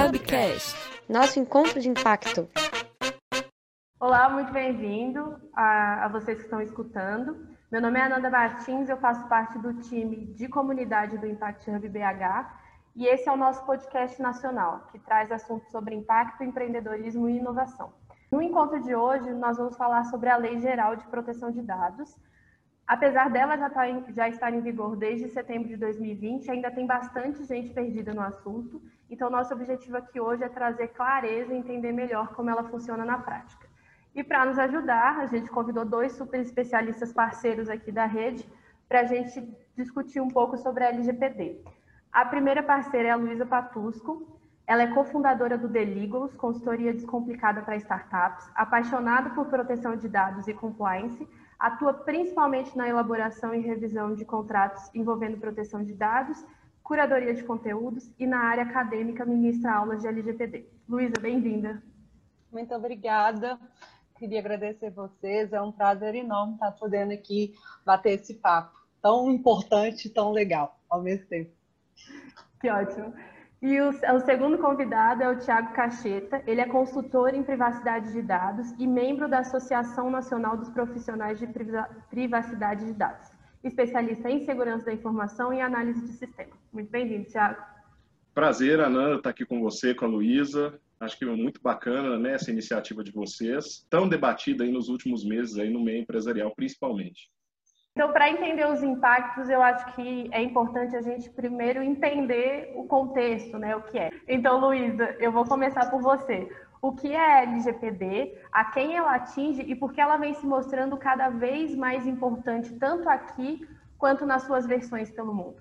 Hubcast, nosso encontro de impacto. Olá, muito bem-vindo a, a, vocês que estão escutando. Meu nome é Ananda Martins, eu faço parte do time de comunidade do Impact Hub BH e esse é o nosso podcast nacional, que traz assuntos sobre impacto, empreendedorismo e inovação. No encontro de hoje, nós vamos falar sobre a Lei Geral de Proteção de Dados. Apesar dela já, tá em, já estar em vigor desde setembro de 2020, ainda tem bastante gente perdida no assunto. Então, nosso objetivo aqui hoje é trazer clareza e entender melhor como ela funciona na prática. E para nos ajudar, a gente convidou dois super especialistas parceiros aqui da rede para a gente discutir um pouco sobre a LGPD. A primeira parceira é a Luísa Patusco. Ela é cofundadora do Legals, consultoria descomplicada para startups, apaixonada por proteção de dados e compliance, atua principalmente na elaboração e revisão de contratos envolvendo proteção de dados, curadoria de conteúdos e na área acadêmica ministra aulas de LGPD. Luísa, bem-vinda. Muito obrigada. Queria agradecer vocês, é um prazer enorme estar podendo aqui bater esse papo tão importante e tão legal ao mesmo tempo. Que ótimo. E o, o, segundo convidado é o Tiago Cacheta. Ele é consultor em privacidade de dados e membro da Associação Nacional dos Profissionais de Privacidade de Dados, especialista em segurança da informação e análise de sistema. Muito bem-vindo, Tiago. Prazer, Ananda, estar aqui com você, com a Luísa. Acho que é muito bacana né, essa iniciativa de vocês, tão debatida aí nos últimos meses aí no meio empresarial, principalmente. Então, para entender os impactos, eu acho que é importante a gente primeiro entender o contexto, né, o que é. Então, Luísa, eu vou começar por você. O que é LGPD, a quem ela atinge e por que ela vem se mostrando cada vez mais importante, tanto aqui quanto nas suas versões pelo mundo?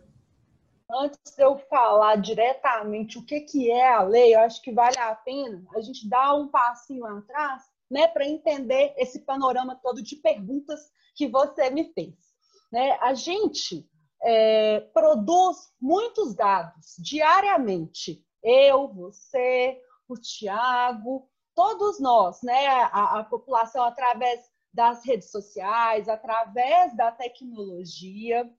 Antes de eu falar diretamente o que, que é a lei, eu acho que vale a pena a gente dar um passinho atrás né, para entender esse panorama todo de perguntas que você me fez. Né? A gente é, produz muitos dados diariamente. Eu, você, o Tiago, todos nós, né? A, a, população através das redes sociais, através da tecnologia.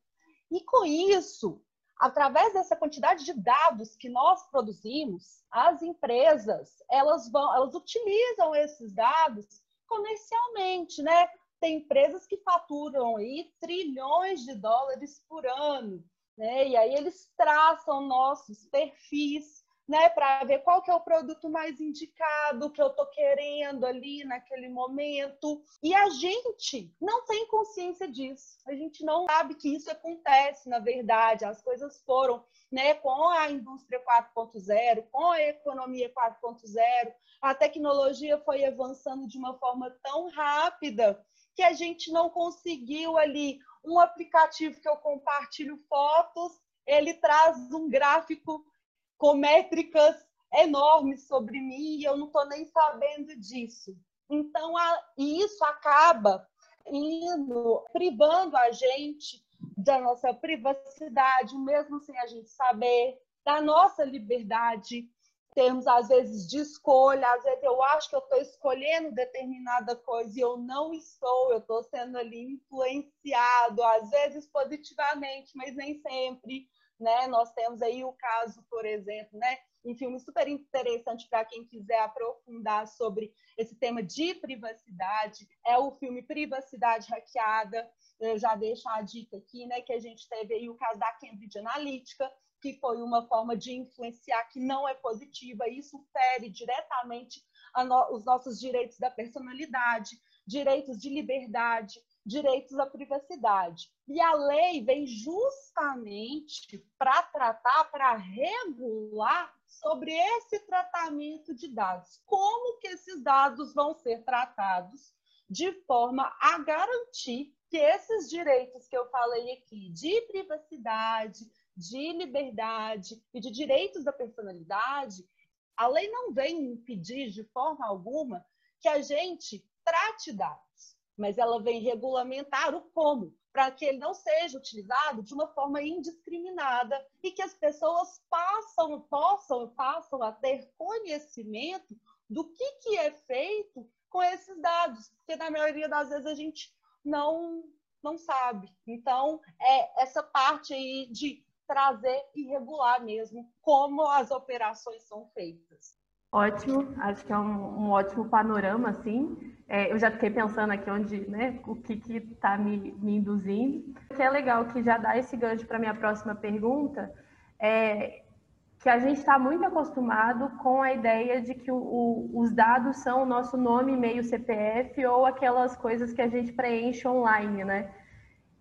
E com isso, através dessa quantidade de dados que nós produzimos, as empresas, elas vão, elas utilizam esses dados comercialmente, né? Tem empresas que faturam aí trilhões de dólares por ano, né? E aí eles traçam nossos perfis, né, para ver qual que é o produto mais indicado que eu tô querendo ali naquele momento. E a gente não tem consciência disso. A gente não sabe que isso acontece, na verdade. As coisas foram, né, com a indústria 4.0, com a economia 4.0, a tecnologia foi avançando de uma forma tão rápida que a gente não conseguiu ali um aplicativo que eu compartilho fotos, ele traz um gráfico com métricas enormes sobre mim e eu não estou nem sabendo disso. Então, a, isso acaba indo privando a gente da nossa privacidade, mesmo sem a gente saber, da nossa liberdade termos, às vezes, de escolha, às vezes eu acho que eu estou escolhendo determinada coisa e eu não estou, eu estou sendo ali influenciado, às vezes positivamente, mas nem sempre. Né? Nós temos aí o caso, por exemplo, né? um filme super interessante para quem quiser aprofundar sobre esse tema de privacidade, é o filme Privacidade Hackeada. Eu já deixo a dica aqui, né, que a gente teve aí o caso da Cambridge Analytica, que foi uma forma de influenciar que não é positiva. Isso fere diretamente no, os nossos direitos da personalidade, direitos de liberdade, direitos à privacidade. E a lei vem justamente para tratar, para regular sobre esse tratamento de dados. Como que esses dados vão ser tratados de forma a garantir que esses direitos que eu falei aqui, de privacidade, de liberdade e de direitos da personalidade, a lei não vem impedir de forma alguma que a gente trate dados, mas ela vem regulamentar o como, para que ele não seja utilizado de uma forma indiscriminada e que as pessoas passam, possam, passam a ter conhecimento do que, que é feito com esses dados, porque na maioria das vezes a gente não não sabe. Então, é essa parte aí de trazer e regular mesmo como as operações são feitas. Ótimo, acho que é um, um ótimo panorama, assim. É, eu já fiquei pensando aqui onde, né, o que está me, me, induzindo. O que é legal que já dá esse gancho para minha próxima pergunta é que a gente está muito acostumado com a ideia de que o, o, os dados são o nosso nome, e-mail, CPF ou aquelas coisas que a gente preenche online, né?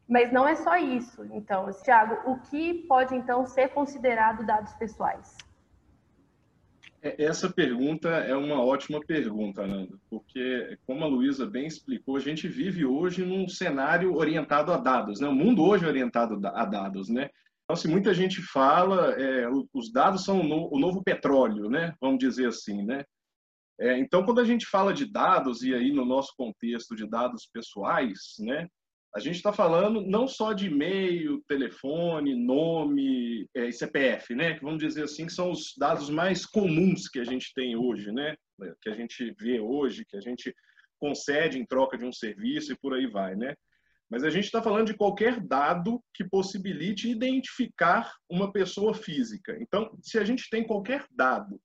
Mas não é só isso. Então, Tiago, o que pode então ser considerado dados pessoais? É, essa pergunta é uma ótima pergunta, Nanda, porque, como a Luísa bem explicou, a gente vive hoje num cenário orientado a dados, né? O mundo hoje é orientado a dados, né? Então, se muita gente fala, é, os dados são o novo petróleo, né? Vamos dizer assim, né? É, então, quando a gente fala de dados, e aí no nosso contexto de dados pessoais, né? A gente está falando não só de e-mail, telefone, nome é, e CPF, né? Que vamos dizer assim que são os dados mais comuns que a gente tem hoje, né? Que a gente vê hoje, que a gente concede em troca de um serviço e por aí vai, né? Mas a gente está falando de qualquer dado que possibilite identificar uma pessoa física. Então, se a gente tem qualquer dado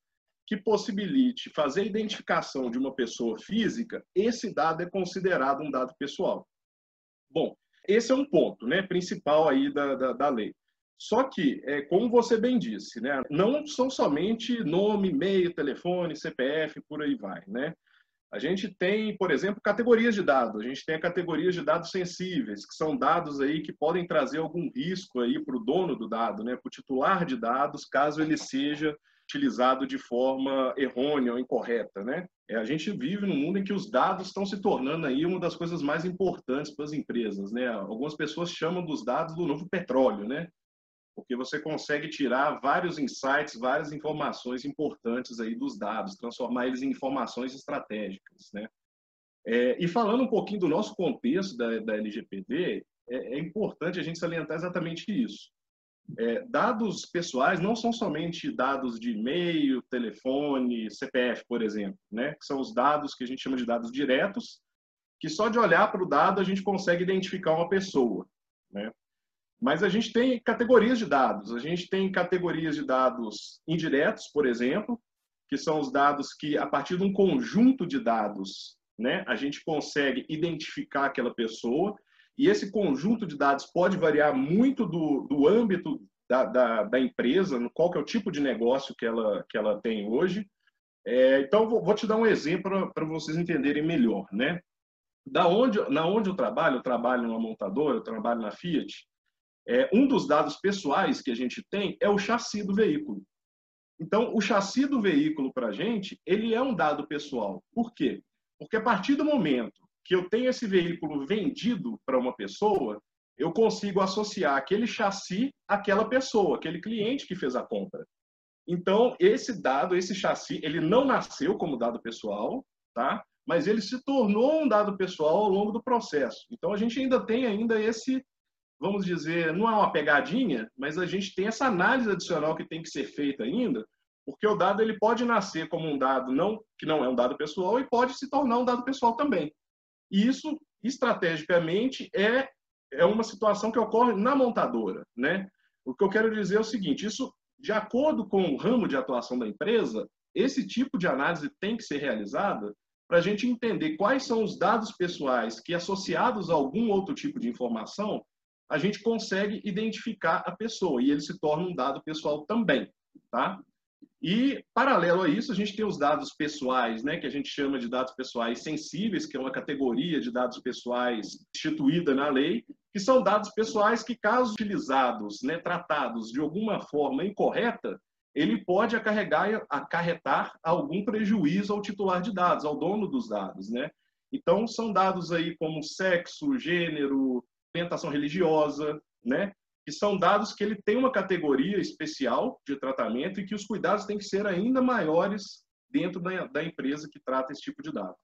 que possibilite fazer a identificação de uma pessoa física, esse dado é considerado um dado pessoal. Bom, esse é um ponto né, principal aí da, da, da lei. Só que, é, como você bem disse, né, não são somente nome, e-mail, telefone, CPF, por aí vai. Né? A gente tem, por exemplo, categorias de dados. A gente tem categorias de dados sensíveis, que são dados aí que podem trazer algum risco aí para o dono do dado, né, para o titular de dados, caso ele seja utilizado de forma errônea ou incorreta, né? É, a gente vive num mundo em que os dados estão se tornando aí uma das coisas mais importantes para as empresas, né? Algumas pessoas chamam dos dados do novo petróleo, né? Porque você consegue tirar vários insights, várias informações importantes aí dos dados, transformar eles em informações estratégicas, né? É, e falando um pouquinho do nosso contexto da, da LGPD, é, é importante a gente salientar exatamente isso. É, dados pessoais não são somente dados de e-mail, telefone, CPF, por exemplo, né? que são os dados que a gente chama de dados diretos, que só de olhar para o dado a gente consegue identificar uma pessoa. Né? Mas a gente tem categorias de dados. A gente tem categorias de dados indiretos, por exemplo, que são os dados que, a partir de um conjunto de dados, né, a gente consegue identificar aquela pessoa e esse conjunto de dados pode variar muito do, do âmbito da, da, da empresa, qual que é o tipo de negócio que ela, que ela tem hoje. É, então, vou, vou, te dar um exemplo para vocês entenderem melhor. Né? Da onde, na onde eu trabalho, eu trabalho numa montadora, eu trabalho na Fiat, é, um dos dados pessoais que a gente tem é o chassi do veículo. Então, o chassi do veículo, para a gente, ele é um dado pessoal. Por quê? Porque a partir do momento que eu tenho esse veículo vendido para uma pessoa, eu consigo associar aquele chassi àquela pessoa, aquele cliente que fez a compra. Então, esse dado, esse chassi, ele não nasceu como dado pessoal, tá? Mas ele se tornou um dado pessoal ao longo do processo. Então, a gente ainda tem ainda esse, vamos dizer, não é uma pegadinha, mas a gente tem essa análise adicional que tem que ser feita ainda, porque o dado ele pode nascer como um dado não que não é um dado pessoal e pode se tornar um dado pessoal também. E isso, estrategicamente, é, é uma situação que ocorre na montadora. Né? O que eu quero dizer é o seguinte: isso, de acordo com o ramo de atuação da empresa, esse tipo de análise tem que ser realizada para a gente entender quais são os dados pessoais que, associados a algum outro tipo de informação, a gente consegue identificar a pessoa e ele se torna um dado pessoal também, tá? E, paralelo a isso, a gente tem os dados pessoais, né, que a gente chama de dados pessoais sensíveis, que é uma categoria de dados pessoais instituída na lei, que são dados pessoais que, caso utilizados, né, tratados de alguma forma incorreta, ele pode acarregar, acarretar algum prejuízo ao titular de dados, ao dono dos dados. Né? Então, são dados aí como sexo, gênero, orientação religiosa, né? Que são dados que ele tem uma categoria especial de tratamento e que os cuidados têm que ser ainda maiores dentro da, da empresa que trata esse tipo de dado.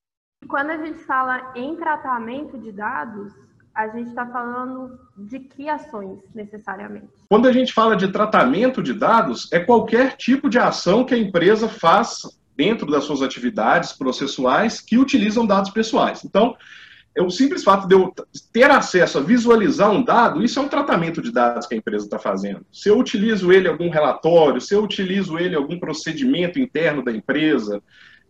Quando a gente fala em tratamento de dados, a gente está falando de que ações necessariamente? Quando a gente fala de tratamento de dados, é qualquer tipo de ação que a empresa faz dentro das suas atividades processuais que utilizam dados pessoais. Então, é o simples fato de eu ter acesso a visualizar um dado, isso é um tratamento de dados que a empresa está fazendo. Se eu utilizo ele em algum relatório, se eu utilizo ele em algum procedimento interno da empresa,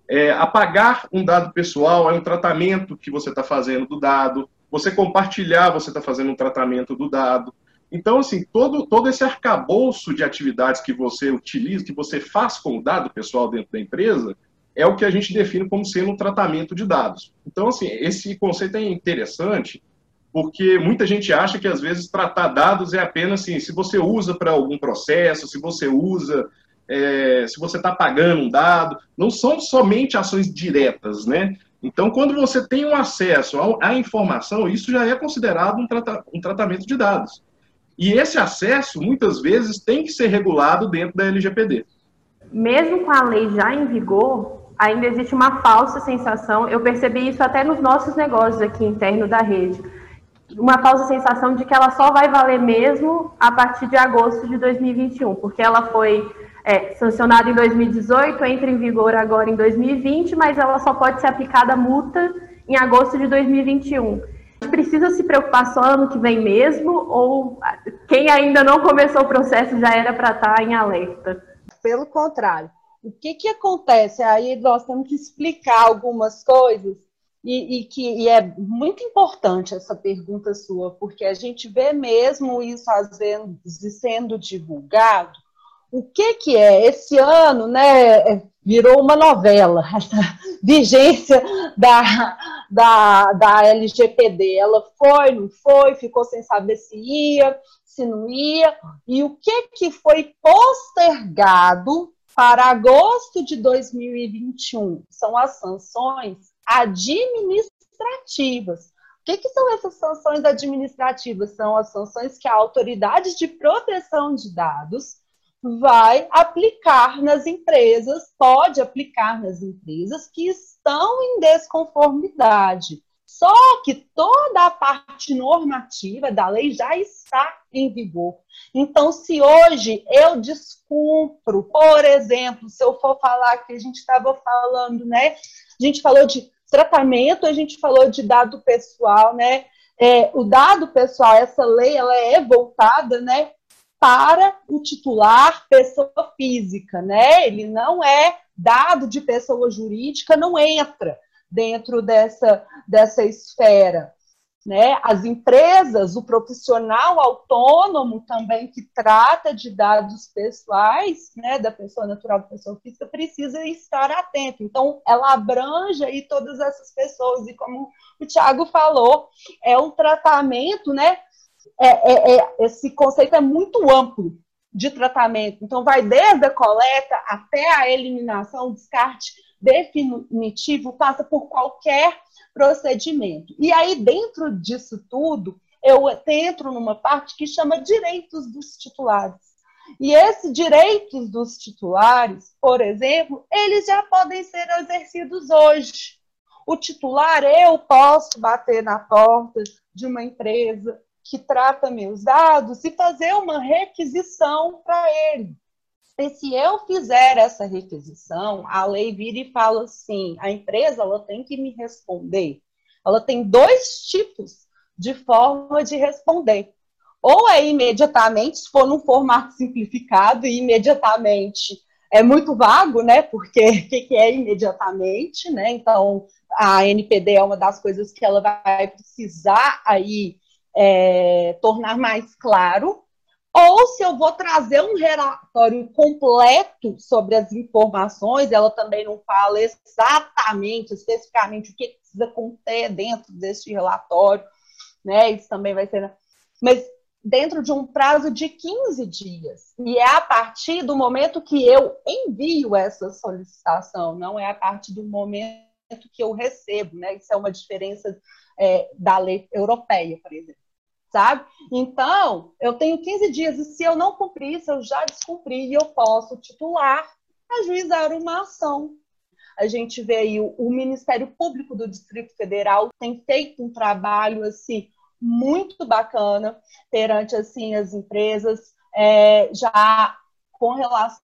é, apagar um dado pessoal é um tratamento que você está fazendo do dado. Você compartilhar, você está fazendo um tratamento do dado. Então, assim, todo, todo esse arcabouço de atividades que você utiliza, que você faz com o dado pessoal dentro da empresa, é o que a gente define como sendo um tratamento de dados. Então, assim, esse conceito é interessante porque muita gente acha que, às vezes, tratar dados é apenas assim, se você usa para algum processo, se você usa, é, se você está pagando um dado, não são somente ações diretas, né? Então, quando você tem um acesso à informação, isso já é considerado um, trata um tratamento de dados. E esse acesso, muitas vezes, tem que ser regulado dentro da LGPD. Mesmo com a lei já em vigor, ainda existe uma falsa sensação, eu percebi isso até nos nossos negócios aqui interno da rede, uma falsa sensação de que ela só vai valer mesmo a partir de agosto de 2021, porque ela foi é, sancionada em 2018, entra em vigor agora em 2020, mas ela só pode ser aplicada multa em agosto de 2021. A gente precisa se preocupar só ano que vem mesmo, ou quem ainda não começou o processo já era para estar tá em alerta? Pelo contrário, o que, que acontece? Aí nós temos que explicar algumas coisas, e, e que e é muito importante essa pergunta sua, porque a gente vê mesmo isso vezes sendo divulgado. O que, que é? Esse ano né, virou uma novela, essa vigência da, da, da LGPD. Ela foi, não foi, ficou sem saber se ia, se não ia, e o que, que foi postergado para agosto de 2021 são as sanções administrativas. O que, que, são essas sanções administrativas? São as sanções que a autoridade de proteção de dados vai aplicar nas empresas, pode aplicar nas empresas que estão em desconformidade. Só que toda a parte normativa da lei já está em vigor. Então, se hoje eu descumpro, por exemplo, se eu for falar que a gente estava falando, né? A gente falou de tratamento, a gente falou de dado pessoal, né? É, o dado pessoal, essa lei, ela é voltada, né? Para o titular pessoa física, né? Ele não é dado de pessoa jurídica, não entra dentro dessa, dessa esfera. Né? As empresas, o profissional autônomo também que trata de dados pessoais, né, da pessoa natural, da pessoa física, precisa estar atento. Então, ela abrange aí todas essas pessoas e como o Tiago falou, é um tratamento, né? É, é, é, esse conceito é muito amplo de tratamento. Então, vai desde a coleta até a eliminação, descarte definitivo, passa por qualquer procedimento. E aí, dentro disso tudo, eu entro numa parte que chama direitos dos titulares. E esses direitos dos titulares, por exemplo, eles já podem ser exercidos hoje. O titular, eu posso bater na porta de uma empresa que trata meus dados e fazer uma requisição para ele. E se eu fizer essa requisição, a lei vira e fala assim: a empresa ela tem que me responder. Ela tem dois tipos de forma de responder. Ou é imediatamente, se for num formato simplificado, e imediatamente é muito vago, né? Porque o que, que é imediatamente, né? Então, a NPD é uma das coisas que ela vai precisar aí é, tornar mais claro ou se eu vou trazer um relatório completo sobre as informações, ela também não fala exatamente, especificamente, o que precisa conter dentro deste relatório, né? Isso também vai ser. Mas dentro de um prazo de 15 dias. E é a partir do momento que eu envio essa solicitação, não é a partir do momento que eu recebo, né? Isso é uma diferença é, da lei europeia, por exemplo sabe? Então, eu tenho 15 dias e se eu não cumprir isso, eu já descumpri e eu posso titular, ajuizar uma ação. A gente vê aí o, o Ministério Público do Distrito Federal tem feito um trabalho assim muito bacana perante assim as empresas é, já com relação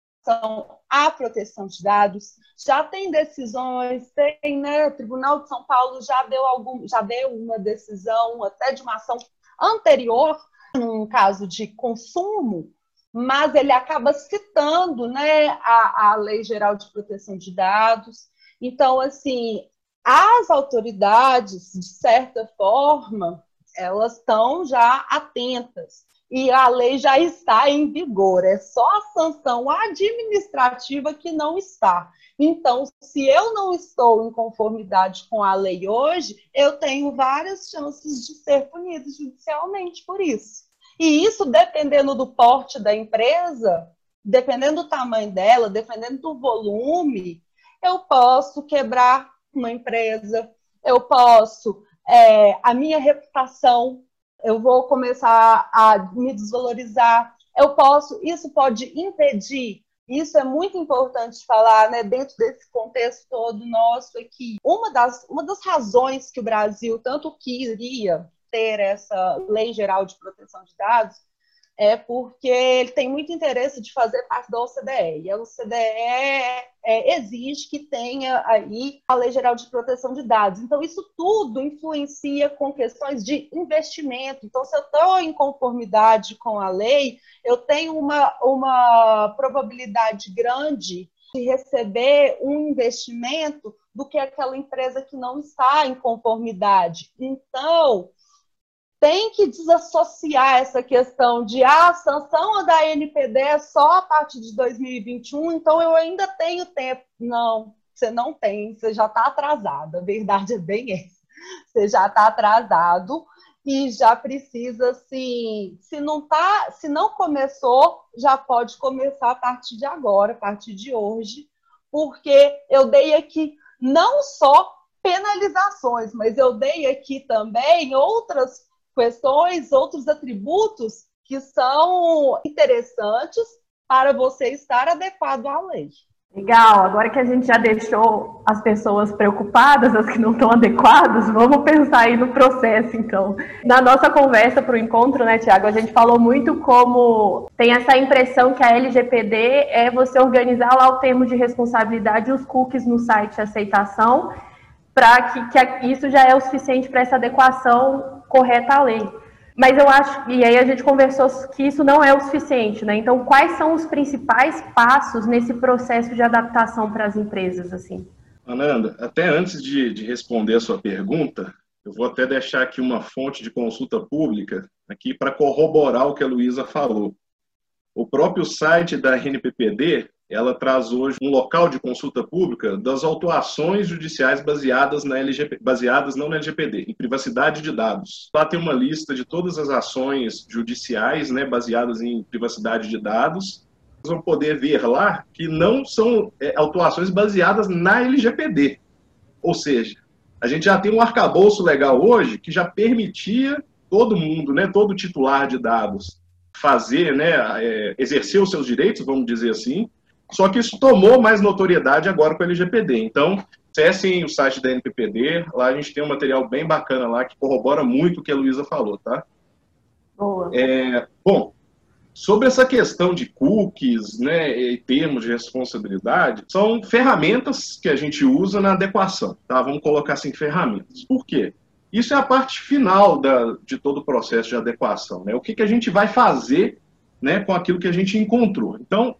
à proteção de dados. Já tem decisões, tem, né? O Tribunal de São Paulo já deu algum, já deu uma decisão até de uma ação anterior, num caso de consumo, mas ele acaba citando, né, a, a Lei Geral de Proteção de Dados. Então, assim, as autoridades, de certa forma, elas estão já atentas e a lei já está em vigor, é só a sanção administrativa que não está. Então, se eu não estou em conformidade com a lei hoje, eu tenho várias chances de ser punido judicialmente por isso. E isso, dependendo do porte da empresa, dependendo do tamanho dela, dependendo do volume, eu posso quebrar uma empresa, eu posso, é, a minha reputação, eu vou começar a me desvalorizar, eu posso, isso pode impedir, isso é muito importante falar, né, dentro desse contexto todo nosso aqui. Uma das, uma das razões que o Brasil tanto queria ter essa lei geral de proteção de dados é porque ele tem muito interesse de fazer parte da OCDE. E a OCDE é, exige que tenha aí a Lei Geral de Proteção de Dados. Então, isso tudo influencia com questões de investimento. Então, se eu estou em conformidade com a lei, eu tenho uma, uma probabilidade grande de receber um investimento do que aquela empresa que não está em conformidade. Então, tem que desassociar essa questão de ah, a sanção da NPD é só a partir de 2021, então eu ainda tenho tempo. Não, você não tem, você já está atrasado. A verdade é bem essa. Você já está atrasado e já precisa, assim, se não tá, se não começou, já pode começar a partir de agora, a partir de hoje, porque eu dei aqui não só penalizações, mas eu dei aqui também outras questões, outros atributos que são interessantes para você estar adequado à lei. Legal, agora que a gente já deixou as pessoas preocupadas, as que não estão adequadas, vamos pensar aí no processo, então. Na nossa conversa para o encontro, né, Tiago, a gente falou muito como tem essa impressão que a LGPD é você organizar lá o termo de responsabilidade e os cookies no site de aceitação, para que, que isso já é o suficiente para essa adequação correta à lei. Mas eu acho, e aí a gente conversou que isso não é o suficiente, né? Então, quais são os principais passos nesse processo de adaptação para as empresas, assim? Ananda, até antes de, de responder a sua pergunta, eu vou até deixar aqui uma fonte de consulta pública aqui para corroborar o que a Luísa falou. O próprio site da RNPPD ela traz hoje um local de consulta pública das autuações judiciais baseadas, na LGP, baseadas não na LGPD, em privacidade de dados. Lá tem uma lista de todas as ações judiciais né, baseadas em privacidade de dados. Vocês vão poder ver lá que não são é, autuações baseadas na LGPD. Ou seja, a gente já tem um arcabouço legal hoje que já permitia todo mundo, né, todo titular de dados, fazer, né, é, exercer os seus direitos, vamos dizer assim, só que isso tomou mais notoriedade agora com o LGPD. Então, acessem o site da NPPD, lá a gente tem um material bem bacana lá que corrobora muito o que a Luísa falou, tá? Boa. É, bom, sobre essa questão de cookies né, e termos de responsabilidade, são ferramentas que a gente usa na adequação, tá? Vamos colocar assim, ferramentas. Por quê? Isso é a parte final da, de todo o processo de adequação, né? O que, que a gente vai fazer né, com aquilo que a gente encontrou. Então,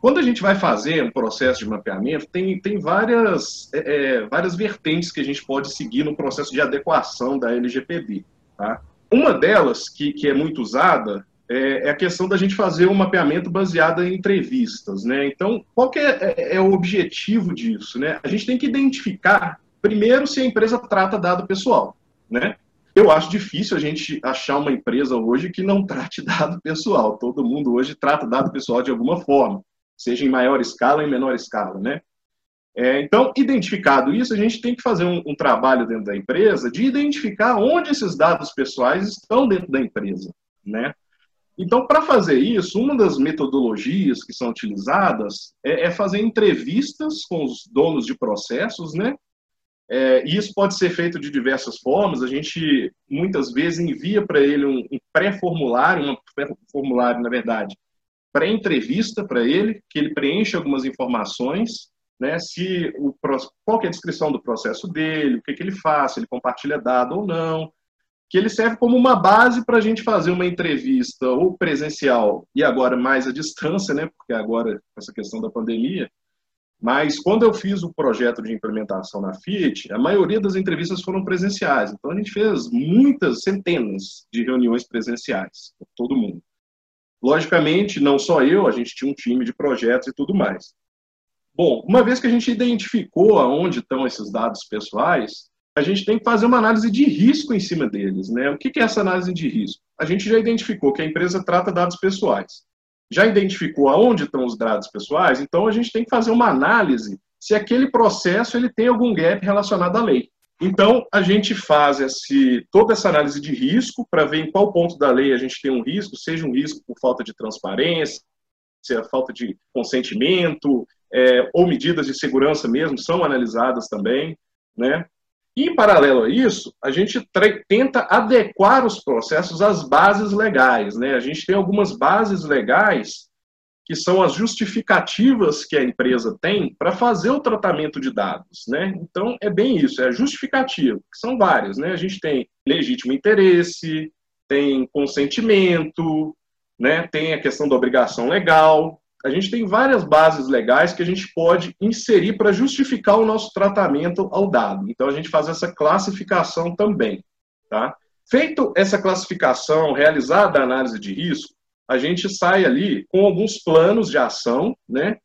quando a gente vai fazer um processo de mapeamento, tem, tem várias, é, é, várias vertentes que a gente pode seguir no processo de adequação da LGPD. Tá? Uma delas, que, que é muito usada, é, é, a questão da gente fazer um mapeamento baseado em entrevistas. Né? Então, qual que é, é, é o objetivo disso? Né? A gente tem que identificar, primeiro, se a empresa trata dado pessoal. Né? Eu acho difícil a gente achar uma empresa hoje que não trate dado pessoal. Todo mundo hoje trata dado pessoal de alguma forma seja em maior escala ou em menor escala, né? É, então, identificado isso, a gente tem que fazer um, um, trabalho dentro da empresa de identificar onde esses dados pessoais estão dentro da empresa, né? Então, para fazer isso, uma das metodologias que são utilizadas é, é fazer entrevistas com os donos de processos, né? É, e isso pode ser feito de diversas formas. A gente muitas vezes envia para ele um, um pré-formulário, um pré-formulário, na verdade, pré-entrevista para ele, que ele preenche algumas informações, né, se o, qual é a descrição do processo dele, o que, que ele faz, se ele compartilha dado ou não, que ele serve como uma base para a gente fazer uma entrevista ou presencial e agora mais à distância, né, porque agora essa questão da pandemia, mas quando eu fiz o projeto de implementação na Fiat, a maioria das entrevistas foram presenciais. Então a gente fez muitas, centenas de reuniões presenciais, com todo mundo. Logicamente, não só eu, a gente tinha um time de projetos e tudo mais. Bom, uma vez que a gente identificou aonde estão esses dados pessoais, a gente tem que fazer uma análise de risco em cima deles. Né? O que é essa análise de risco? A gente já identificou que a empresa trata dados pessoais já identificou aonde estão os dados pessoais, então a gente tem que fazer uma análise se aquele processo ele tem algum gap relacionado à lei. Então, a gente faz esse, toda essa análise de risco para ver em qual ponto da lei a gente tem um risco, seja um risco por falta de transparência, falta de consentimento, é, ou medidas de segurança mesmo, são analisadas também. Né? E, em paralelo a isso, a gente tenta adequar os processos às bases legais. Né? A gente tem algumas bases legais que são as justificativas que a empresa tem para fazer o tratamento de dados. Né? Então, é bem isso, é a justificativa, que são várias. Né? A gente tem legítimo interesse, tem consentimento, né? tem a questão da obrigação legal, a gente tem várias bases legais que a gente pode inserir para justificar o nosso tratamento ao dado. Então, a gente faz essa classificação também. Tá? Feito essa classificação, realizada a análise de risco, a gente sai ali com alguns planos de ação, né,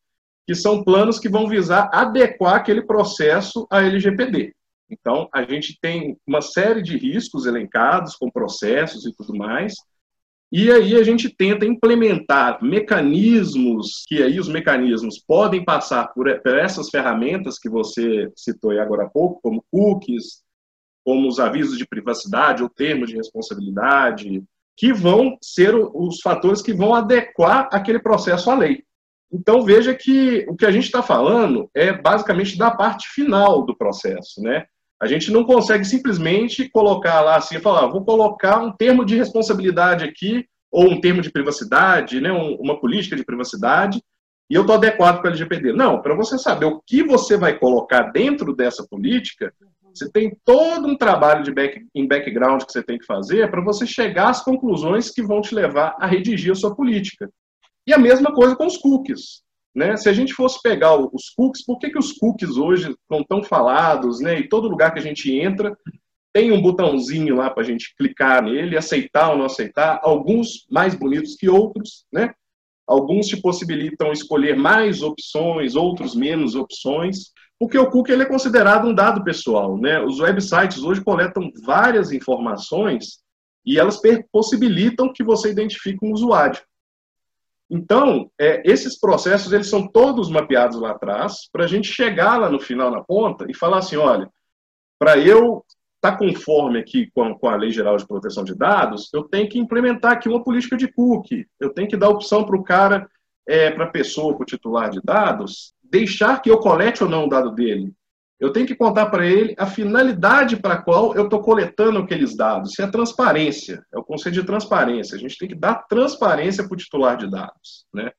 que são planos que vão visar adequar aquele processo à LGPD. Então, a gente tem uma série de riscos elencados, com processos e tudo mais, e aí a gente tenta implementar mecanismos, que aí os mecanismos podem passar por, essas ferramentas que você citou aí agora há pouco, como cookies, como os avisos de privacidade ou termos de responsabilidade, que vão ser os fatores que vão adequar aquele processo à lei. Então veja que o que a gente está falando é basicamente da parte final do processo, né? A gente não consegue simplesmente colocar lá assim, falar, vou colocar um termo de responsabilidade aqui, ou um termo de privacidade, né, uma política de privacidade, e eu estou adequado para o LGPD. Não, para você saber o que você vai colocar dentro dessa política, você tem todo um trabalho de back, em background que você tem que fazer para você chegar às conclusões que vão te levar a redigir a sua política. E a mesma coisa com os cookies. Né? Se a gente fosse pegar os cookies, por que, que os cookies hoje estão tão falados, né? E todo lugar que a gente entra tem um botãozinho lá para a gente clicar nele, aceitar ou não aceitar, alguns mais bonitos que outros, né? Alguns te possibilitam escolher mais opções, outros menos opções, porque o cookie ele é considerado um dado pessoal, né? Os websites hoje coletam várias informações e elas possibilitam que você identifique um usuário. Então, é, esses processos eles são todos mapeados lá atrás para a gente chegar lá no final na ponta e falar assim, olha, para eu estar tá conforme aqui com, com, a Lei Geral de Proteção de Dados, eu tenho que implementar aqui uma política de cookie. Eu tenho que dar opção para o cara, é, para a pessoa, para o titular de dados, deixar que eu colete ou não o dado dele. Eu tenho que contar para ele a finalidade para a qual eu estou coletando aqueles dados. Isso é transparência, é o conceito de transparência. A gente tem que dar transparência para o titular de dados. Né?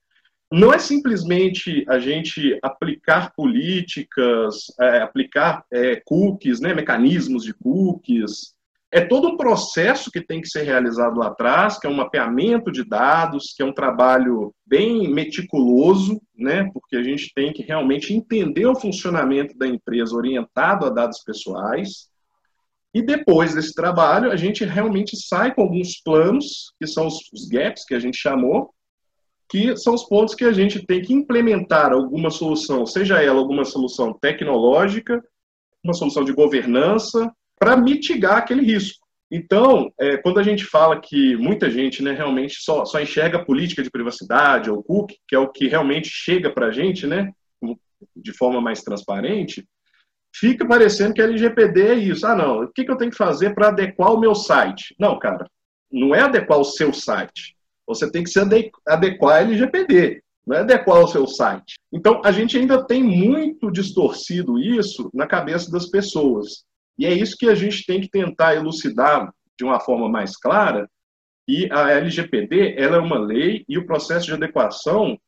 Não é simplesmente a gente aplicar políticas, é, aplicar é, cookies, né, mecanismos de cookies. É todo um processo que tem que ser realizado lá atrás, que é um mapeamento de dados, que é um trabalho bem meticuloso, né, porque a gente tem que realmente entender o funcionamento da empresa orientado a dados pessoais. E depois desse trabalho, a gente realmente sai com alguns planos, que são os gaps que a gente chamou, que são os pontos que a gente tem que implementar alguma solução, seja ela alguma solução tecnológica, uma solução de governança, para mitigar aquele risco. Então, é, quando a gente fala que muita gente né, realmente só, só enxerga a política de privacidade ou cookie, que é o que realmente chega para a gente né, de forma mais transparente, fica parecendo que a LGPD é isso. Ah, não, o que, que eu tenho que fazer para adequar o meu site? Não, cara, não é adequar o seu site. Você tem que se adequar à LGPD, não é adequar ao seu site. Então, a gente ainda tem muito distorcido isso na cabeça das pessoas. E é isso que a gente tem que tentar elucidar de uma forma mais clara, E a LGPD ela é uma lei e o processo de adequação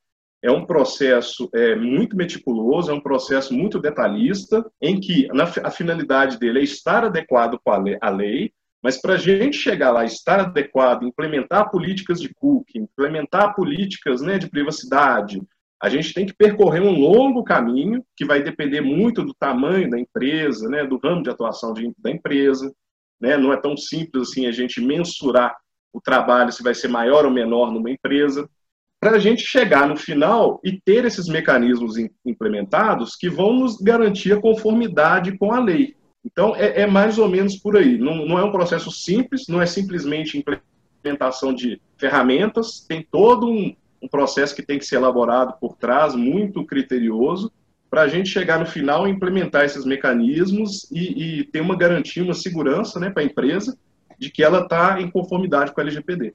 é um processo é, muito meticuloso, é um processo muito detalhista, em que a finalidade dele é estar adequado com a lei, a lei mas para a gente chegar lá, estar adequado, implementar políticas de cookie, implementar políticas né, de privacidade, a gente tem que percorrer um longo caminho que vai depender muito do tamanho da empresa, né, do ramo de atuação de, da empresa. Né? Não é tão simples assim a gente mensurar o trabalho se vai ser maior ou menor numa empresa para a gente chegar no final e ter esses mecanismos implementados que vão nos garantir a conformidade com a lei. Então, é, é mais ou menos por aí. Não, não, é um processo simples, não é simplesmente implementação de ferramentas, tem todo um, um processo que tem que ser elaborado por trás, muito criterioso, para a gente chegar no final e implementar esses mecanismos e, e ter uma garantia, uma segurança né, para a empresa de que ela está em conformidade com a LGPD.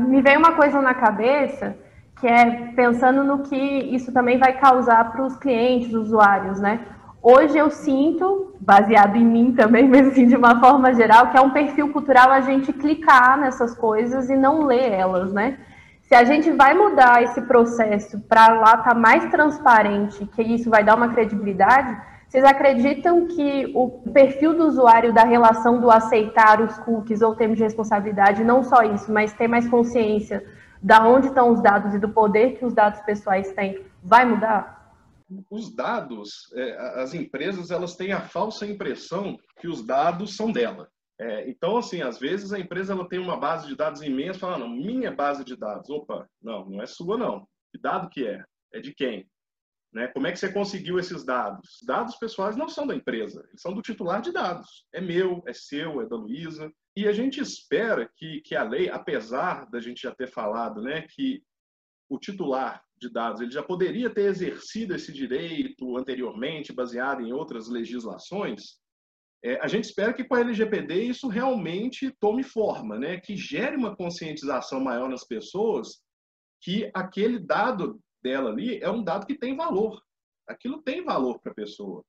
Me veio uma coisa na cabeça, que é pensando no que isso também vai causar para os clientes, usuários, né? Hoje eu sinto, baseado em mim também, mas assim, de uma forma geral, que é um perfil cultural a gente clicar nessas coisas e não ler elas, né? Se a gente vai mudar esse processo para lá estar tá mais transparente, que isso vai dar uma credibilidade, vocês acreditam que o perfil do usuário da relação do aceitar os cookies ou termos de responsabilidade, não só isso, mas ter mais consciência da onde estão os dados e do poder que os dados pessoais têm, vai mudar? Os dados, é, as empresas, elas têm a falsa impressão que os dados são dela. É, então, assim, às vezes a empresa ela tem uma base de dados imensa, fala, não, minha base de dados. Opa, não, não é sua, não. Que dado que é? É de quem? Né? Como é que você conseguiu esses dados? Dados pessoais não são da empresa, eles são do titular de dados. É meu, é seu, é da Luísa. E a gente espera que, que a lei, apesar da gente já ter falado né, que o titular de dados ele já poderia ter exercido esse direito anteriormente, baseado em outras legislações, é, a gente espera que com a LGPD isso realmente tome forma, né? que gere uma conscientização maior nas pessoas que aquele dado dela ali é um dado que tem valor. Aquilo tem valor para a pessoa.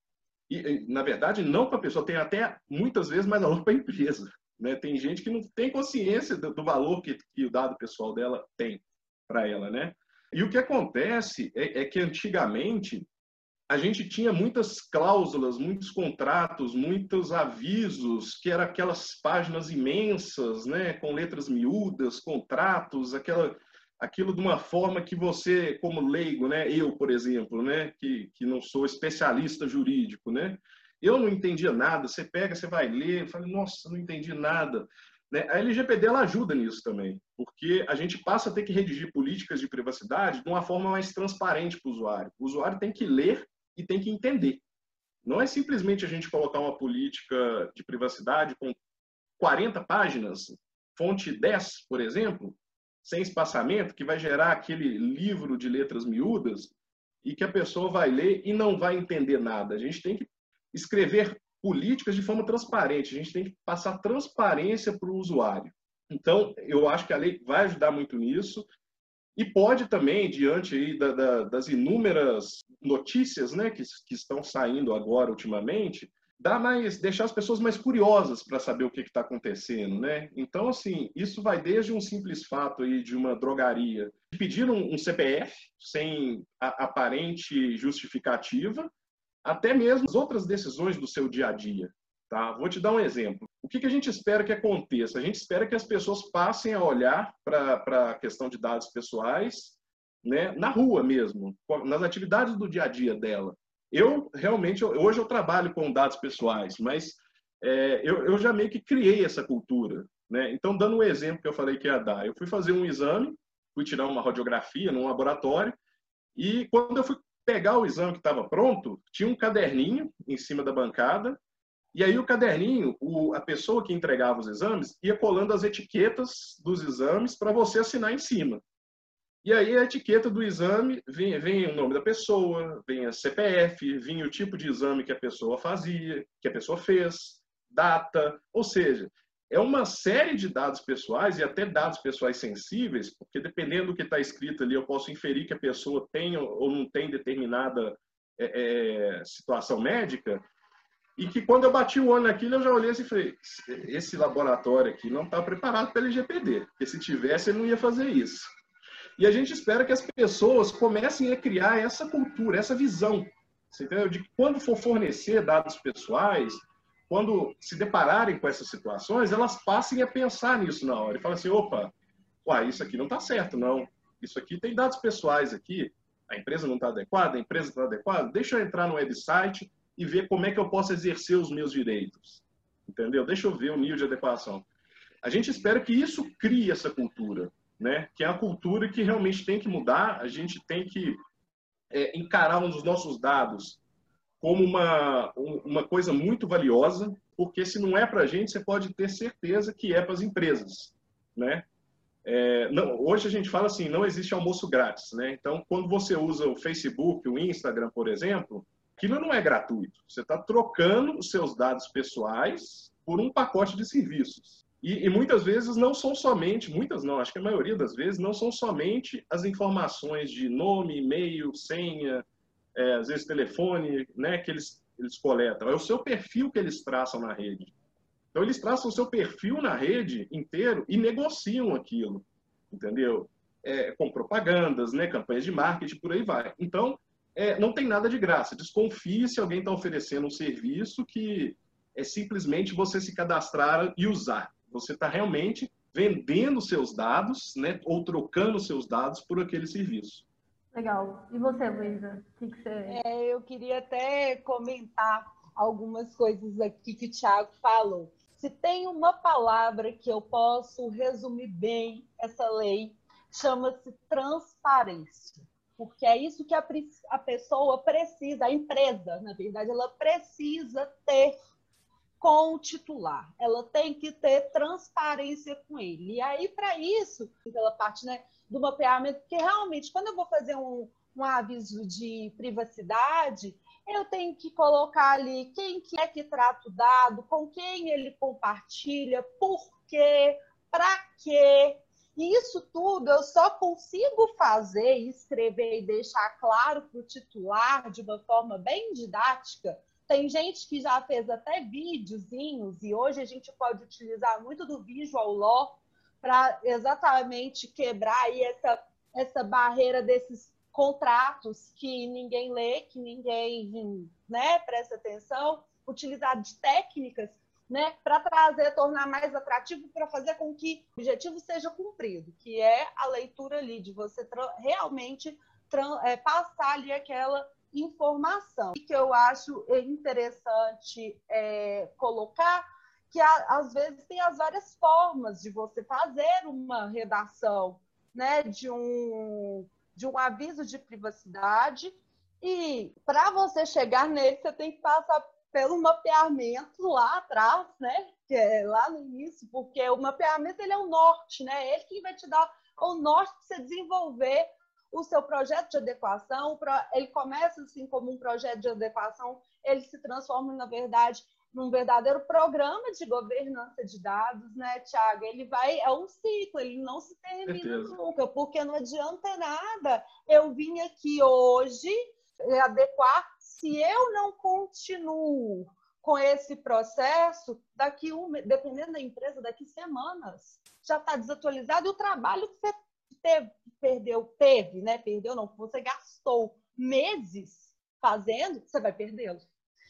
E, na verdade, não para a pessoa, tem até muitas vezes mais valor para a empresa. Né? Tem gente que não tem consciência do, do valor que, que, o dado pessoal dela tem para ela. Né? E o que acontece é, é que antigamente a gente tinha muitas cláusulas, muitos contratos, muitos avisos, que eram aquelas páginas imensas, né, com letras miúdas, contratos, aquela aquilo de uma forma que você, como leigo, né, eu, por exemplo, né, que, que não sou especialista jurídico, né, eu não entendia nada. Você pega, você vai ler, fala, nossa, não entendi nada. Né? A LGPD ajuda nisso também, porque a gente passa a ter que redigir políticas de privacidade de uma forma mais transparente para o usuário. O usuário tem que ler e tem que entender. Não é simplesmente a gente colocar uma política de privacidade com 40 páginas, fonte 10, por exemplo, sem espaçamento, que vai gerar aquele livro de letras miúdas e que a pessoa vai ler e não vai entender nada. A gente tem que escrever políticas de forma transparente, a gente tem que passar transparência para o usuário. Então, eu acho que a lei vai ajudar muito nisso e pode também, diante aí da, da, das inúmeras notícias né, que, que estão saindo agora ultimamente, dá mais, deixar as pessoas mais curiosas para saber o que está acontecendo, né? Então, assim, isso vai desde um simples fato aí de uma drogaria pedir um, um CPF sem a, aparente justificativa, até mesmo as outras decisões do seu dia a dia, tá? Vou te dar um exemplo. O que, que a gente espera que aconteça? A gente espera que as pessoas passem a olhar para a questão de dados pessoais, né, na rua mesmo, nas atividades do dia a dia dela. Eu realmente, hoje eu trabalho com dados pessoais, mas é, eu, eu, já meio que criei essa cultura. Né? Então, dando um exemplo que eu falei que ia dar, eu fui fazer um exame, fui tirar uma radiografia num laboratório, e quando eu fui pegar o exame que estava pronto, tinha um caderninho em cima da bancada, e aí o caderninho, o, a pessoa que entregava os exames, ia colando as etiquetas dos exames para você assinar em cima. E aí a etiqueta do exame vem, vem o nome da pessoa, vem a CPF, vem o tipo de exame que a pessoa fazia, que a pessoa fez, data, ou seja, é uma série de dados pessoais e até dados pessoais sensíveis, porque dependendo do que está escrito ali, eu posso inferir que a pessoa tem ou não tem determinada é, é, situação médica, E que quando eu bati o olho naquilo, eu já olhei assim e falei: esse laboratório aqui não está preparado para LGPD, porque se tivesse, ele não ia fazer isso. E a gente espera que as pessoas comecem a criar essa cultura, essa visão, entendeu? De quando for fornecer dados pessoais, quando se depararem com essas situações, elas passem a pensar nisso na hora e falam assim: opa, uai, isso aqui não está certo, não. Isso aqui tem dados pessoais aqui, a empresa não está adequada, a empresa está adequada, deixa eu entrar no website e ver como é que eu posso exercer os meus direitos. Entendeu? Deixa eu ver o nível de adequação. A gente espera que isso crie essa cultura, né? Que é a cultura que realmente tem que mudar. A gente tem que é, encarar um dos nossos dados como uma, uma coisa muito valiosa, porque se não é para a gente, você pode ter certeza que é para as empresas, né? É, não, hoje a gente fala assim, não existe almoço grátis, né? Então, quando você usa o Facebook, o Instagram, por exemplo, aquilo não é gratuito. Você está trocando os seus dados pessoais por um pacote de serviços. E, e, muitas vezes não são somente, muitas não, acho que a maioria das vezes não são somente as informações de nome, e-mail, senha, é, às vezes telefone, né, que eles, eles coletam. É o seu perfil que eles traçam na rede. Então, eles traçam o seu perfil na rede inteiro e negociam aquilo, entendeu? É, com propagandas, né, campanhas de marketing, por aí vai. Então, é, não tem nada de graça. Desconfie se alguém está oferecendo um serviço que é simplesmente você se cadastrar e usar. Você está realmente vendendo seus dados, né, ou trocando seus dados por aquele serviço. Legal. E você, Luísa? O que, que você. É, eu queria até comentar algumas coisas aqui que o Thiago falou. Se tem uma palavra que eu posso resumir bem essa lei, chama-se transparência. Porque é isso que a, a pessoa precisa, a empresa, na verdade, ela precisa ter com o titular. Ela tem que ter transparência com ele. E aí, para isso, pela parte né, do mapeamento, porque realmente, quando eu vou fazer um, um aviso de privacidade, eu tenho que colocar ali quem que é que trata o dado, com quem ele compartilha, por quê, para quê. E isso tudo eu só consigo fazer, escrever e deixar claro para o titular de uma forma bem didática. Tem gente que já fez até videozinhos e hoje a gente pode utilizar muito do Visual Law para exatamente quebrar aí essa, essa barreira desses contratos que ninguém lê, que ninguém né, presta atenção, utilizar de técnicas né, para trazer, tornar mais atrativo, para fazer com que o objetivo seja cumprido, que é a leitura ali, de você realmente é, passar ali aquela informação. E que eu acho interessante é, colocar que às vezes tem as várias formas de você fazer uma redação, né, de um de um aviso de privacidade e para você chegar nele, você tem que passar pelo mapeamento lá atrás, né? Que é lá no início, porque o mapeamento ele é o norte, né? Ele que vai te dar o norte para você desenvolver o seu projeto de adequação. Ele começa assim como um projeto de adequação, ele se transforma, na verdade, num verdadeiro programa de governança de dados, né, Tiago? Ele vai, é um ciclo, ele não se termina nunca, porque não adianta nada eu vim aqui hoje adequar se eu não continuo com esse processo, daqui um, dependendo da empresa, daqui semanas, já está desatualizado e o trabalho que você teve, perdeu, teve, né? Perdeu não, você gastou meses fazendo, você vai perdê-lo.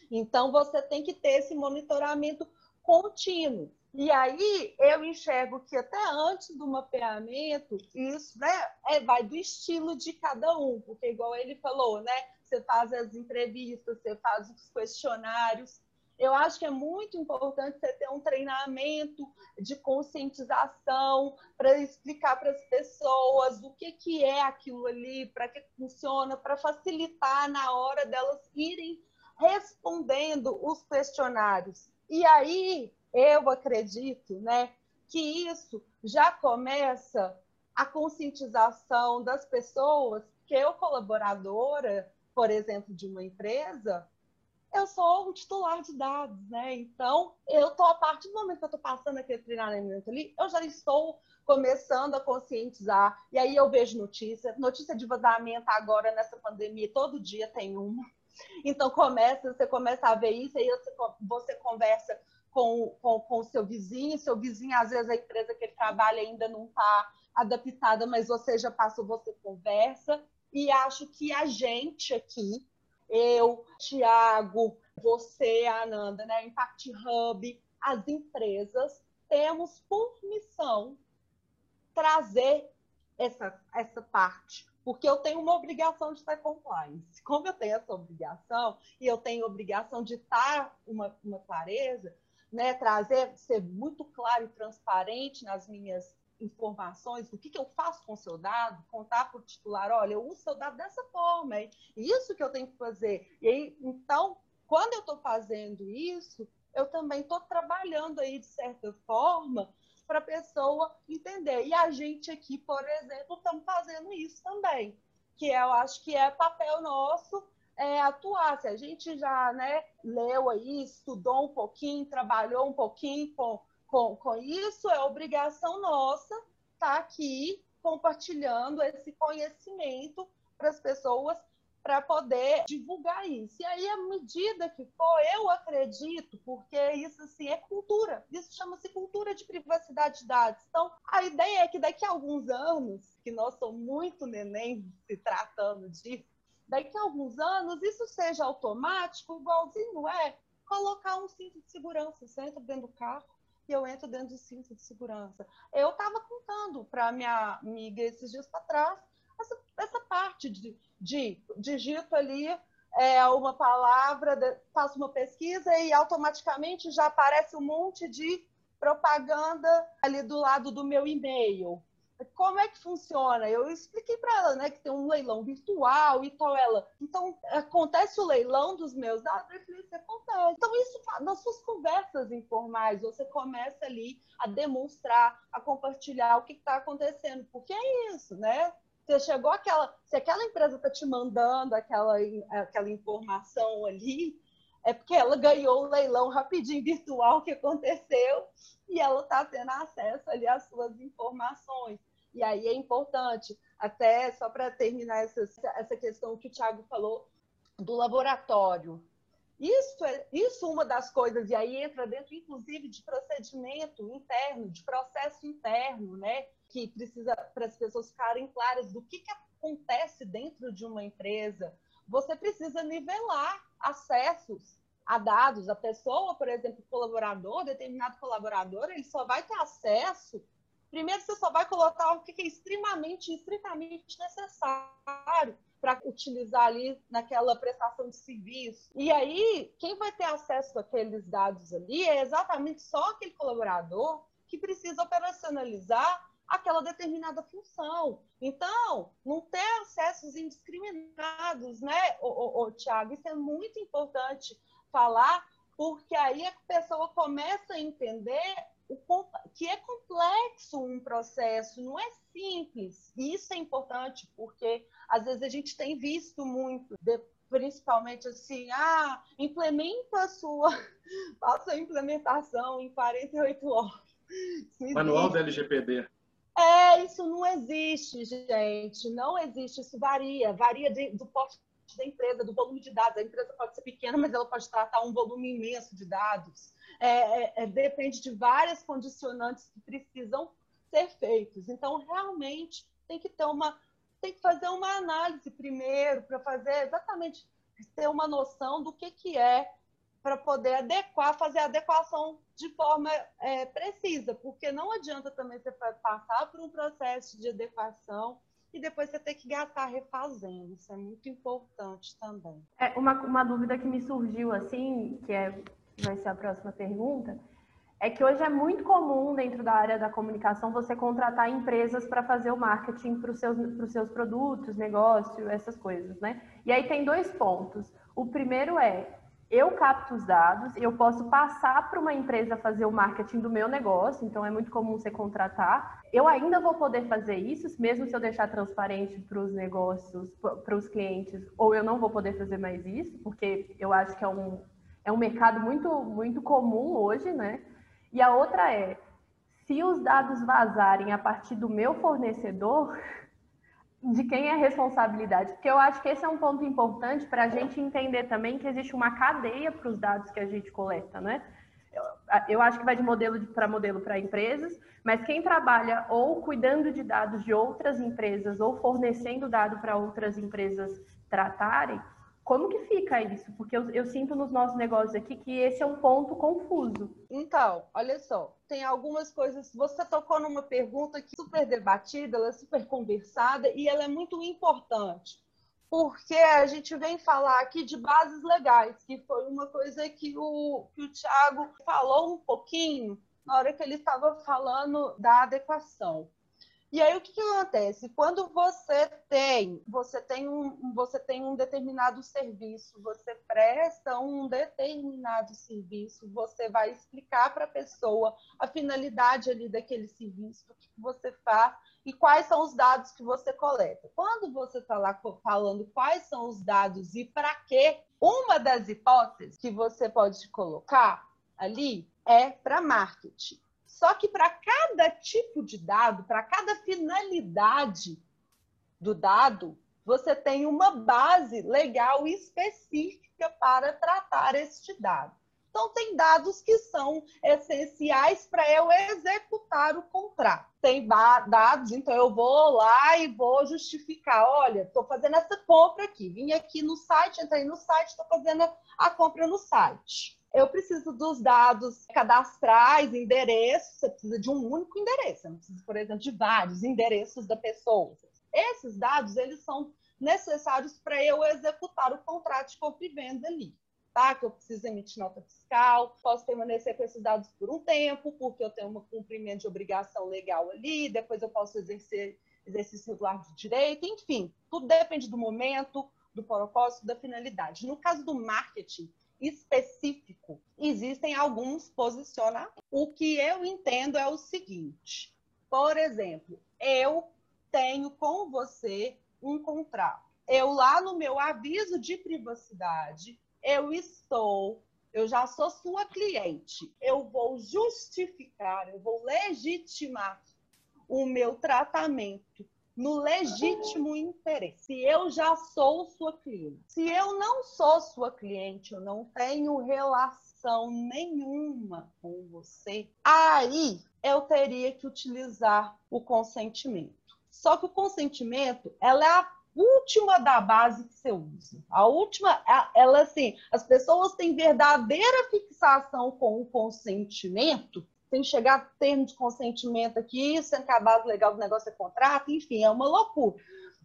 Então, você tem que ter esse monitoramento contínuo. E aí eu enxergo que até antes do mapeamento, isso né, é, vai do estilo de cada um, porque igual ele falou, né? Você faz as entrevistas, você faz os questionários. Eu acho que é muito importante você ter um treinamento de conscientização para explicar para as pessoas o que, que é aquilo ali, para que funciona, para facilitar na hora delas irem respondendo os questionários. E aí eu acredito, né, que isso já começa a conscientização das pessoas, que eu colaboradora, por exemplo, de uma empresa, eu sou um titular de dados, né? Então, eu tô a partir do momento que eu estou passando aquele treinamento ali, eu já estou começando a conscientizar. E aí eu vejo notícia, notícia de vazamento agora nessa pandemia, todo dia tem uma Então começa, você começa a ver isso, aí você, você conversa com, com, com o seu vizinho, seu vizinho, às vezes a empresa que ele trabalha ainda não está adaptada, mas você já passou, você conversa, e acho que a gente aqui, eu, Tiago, você, Ananda, né, Impact Hub, as empresas, temos por missão trazer essa, essa parte porque eu tenho uma obrigação de estar compliance. Como eu tenho essa obrigação, e eu tenho obrigação de estar uma, uma clareza, né, trazer, ser muito claro e transparente nas minhas informações do que, que eu faço com o seu dado, contar para o titular, olha, eu uso seu dado dessa forma, é isso que eu tenho que fazer. E aí, então, quando eu estou fazendo isso, eu também estou trabalhando aí, de certa forma, para a pessoa entender. E a gente aqui, por exemplo, estamos fazendo isso também, que eu acho que é papel nosso é, atuar. Se a gente já né, leu aí, estudou um pouquinho, trabalhou um pouquinho com, com, com isso, é obrigação nossa estar tá aqui compartilhando esse conhecimento para as pessoas para poder divulgar isso. E aí, à medida que for, eu acredito, porque isso assim é cultura, isso chama-se cultura de privacidade de dados. Então, a ideia é que daqui a alguns anos, que nós somos muito neném se tratando disso, daqui a alguns anos isso seja automático, igualzinho é colocar um cinto de segurança. Você entra dentro do carro, e eu entro dentro do cinto de segurança. Eu estava contando para minha amiga esses dias para trás essa, essa parte de de digito ali é, uma palavra, faço uma pesquisa e automaticamente já aparece um monte de propaganda ali do lado do meu e-mail. Como é que funciona? Eu expliquei para ela, né, que tem um leilão virtual e tal. Ela, então acontece o leilão dos meus dados? Eu falei, acontece. Então isso nas suas conversas informais, você começa ali a demonstrar, a compartilhar o que está acontecendo, porque é isso, né? Você chegou aquela, se aquela empresa está te mandando aquela, aquela informação ali, é porque ela ganhou o leilão rapidinho virtual que aconteceu e ela está tendo acesso ali às suas informações. E aí é importante, até só para terminar essa, essa questão que o Thiago falou do laboratório. Isso é isso uma das coisas, e aí entra dentro, inclusive, de procedimento interno, de processo interno, né? que precisa para as pessoas ficarem claras do que, que acontece dentro de uma empresa. Você precisa nivelar acessos a dados. A pessoa, por exemplo, colaborador, determinado colaborador, ele só vai ter acesso. Primeiro, você só vai colocar o que é extremamente, estritamente necessário para utilizar ali naquela prestação de serviço. E aí, quem vai ter acesso àqueles dados ali é exatamente só aquele colaborador que precisa operacionalizar aquela determinada função. Então, não ter acessos indiscriminados, né, ô, ô, ô, Tiago? Isso é muito importante falar, porque aí a pessoa começa a entender o, que é complexo um processo, não é simples. E isso é importante, porque às vezes a gente tem visto muito, de, principalmente assim, ah, implementa a sua, faça a implementação em 48 horas. Manual da LGPD. É, isso não existe, gente. Não existe. Isso varia. Varia de, do porte da empresa, do volume de dados. A empresa pode ser pequena, mas ela pode tratar um volume imenso de dados. É, é, é, depende de várias condicionantes que precisam ser feitos. Então, realmente, tem que ter uma, tem que fazer uma análise primeiro para fazer exatamente ter uma noção do que, que é para poder adequar, fazer a adequação de forma é, precisa, porque não adianta também você passar por um processo de adequação e depois você ter que gastar refazendo. Isso é muito importante também. É uma, uma dúvida que me surgiu assim, que é vai ser a próxima pergunta, é que hoje é muito comum dentro da área da comunicação você contratar empresas para fazer o marketing para os seus, seus produtos, negócio, essas coisas, né? E aí tem dois pontos. O primeiro é eu capto os dados, eu posso passar para uma empresa fazer o marketing do meu negócio, então é muito comum você contratar. Eu ainda vou poder fazer isso, mesmo se eu deixar transparente para os negócios, para os clientes, ou eu não vou poder fazer mais isso, porque eu acho que é um, é um mercado muito, muito comum hoje, né? E a outra é, se os dados vazarem a partir do meu fornecedor, de quem é a responsabilidade, porque eu acho que esse é um ponto importante para a gente entender também que existe uma cadeia para os dados que a gente coleta, né? Eu, eu acho que vai de modelo para modelo para empresas, mas quem trabalha ou cuidando de dados de outras empresas ou fornecendo dado para outras empresas tratarem, como que fica isso? Porque eu, eu, sinto nos nossos negócios aqui que esse é um ponto confuso. Então, olha só, tem algumas coisas. Você tocou numa pergunta que é super debatida, ela é super conversada e ela é muito importante. Porque a gente vem falar aqui de bases legais, que foi uma coisa que o, que o Tiago falou um pouquinho na hora que ele estava falando da adequação. E aí o que, que, acontece? Quando você tem, você tem um, você tem um determinado serviço, você presta um determinado serviço, você vai explicar para a pessoa a finalidade ali daquele serviço, o que, que você faz e quais são os dados que você coleta. Quando você está lá falando quais são os dados e para quê, uma das hipóteses que você pode colocar ali é para marketing. Só que para cada tipo de dado, para cada finalidade do dado, você tem uma base legal específica para tratar este dado. Então, tem dados que são essenciais para eu executar o contrato. Tem dados, então eu vou lá e vou justificar: olha, estou fazendo essa compra aqui, vim aqui no site, entrei no site, estou fazendo a compra no site eu preciso dos dados cadastrais, endereços, você precisa de um único endereço, você não precisa, por exemplo, de vários endereços da pessoa. Esses dados, eles são necessários para eu executar o contrato de compra e venda ali. Tá? Que eu preciso emitir nota fiscal, posso permanecer com esses dados por um tempo, porque eu tenho um cumprimento de obrigação legal ali, depois eu posso exercer exercício regular de direito, enfim, tudo depende do momento, do propósito, da finalidade. No caso do marketing, específico, existem alguns posicionamentos. O que eu entendo é o seguinte: por exemplo, eu tenho com você um contrato. Eu lá no meu aviso de privacidade, eu estou, eu já sou sua cliente. Eu vou justificar, eu vou legitimar o meu tratamento no legítimo interesse. Se eu já sou sua cliente, se eu não sou sua cliente, eu não tenho relação nenhuma com você, aí eu teria que utilizar o consentimento. Só que o consentimento, ela é a última da base que você usa. A última, ela assim, as pessoas têm verdadeira fixação com o consentimento tem que chegar a termo de consentimento aqui, sendo que a base legal do negócio é contrato, enfim, é uma loucura.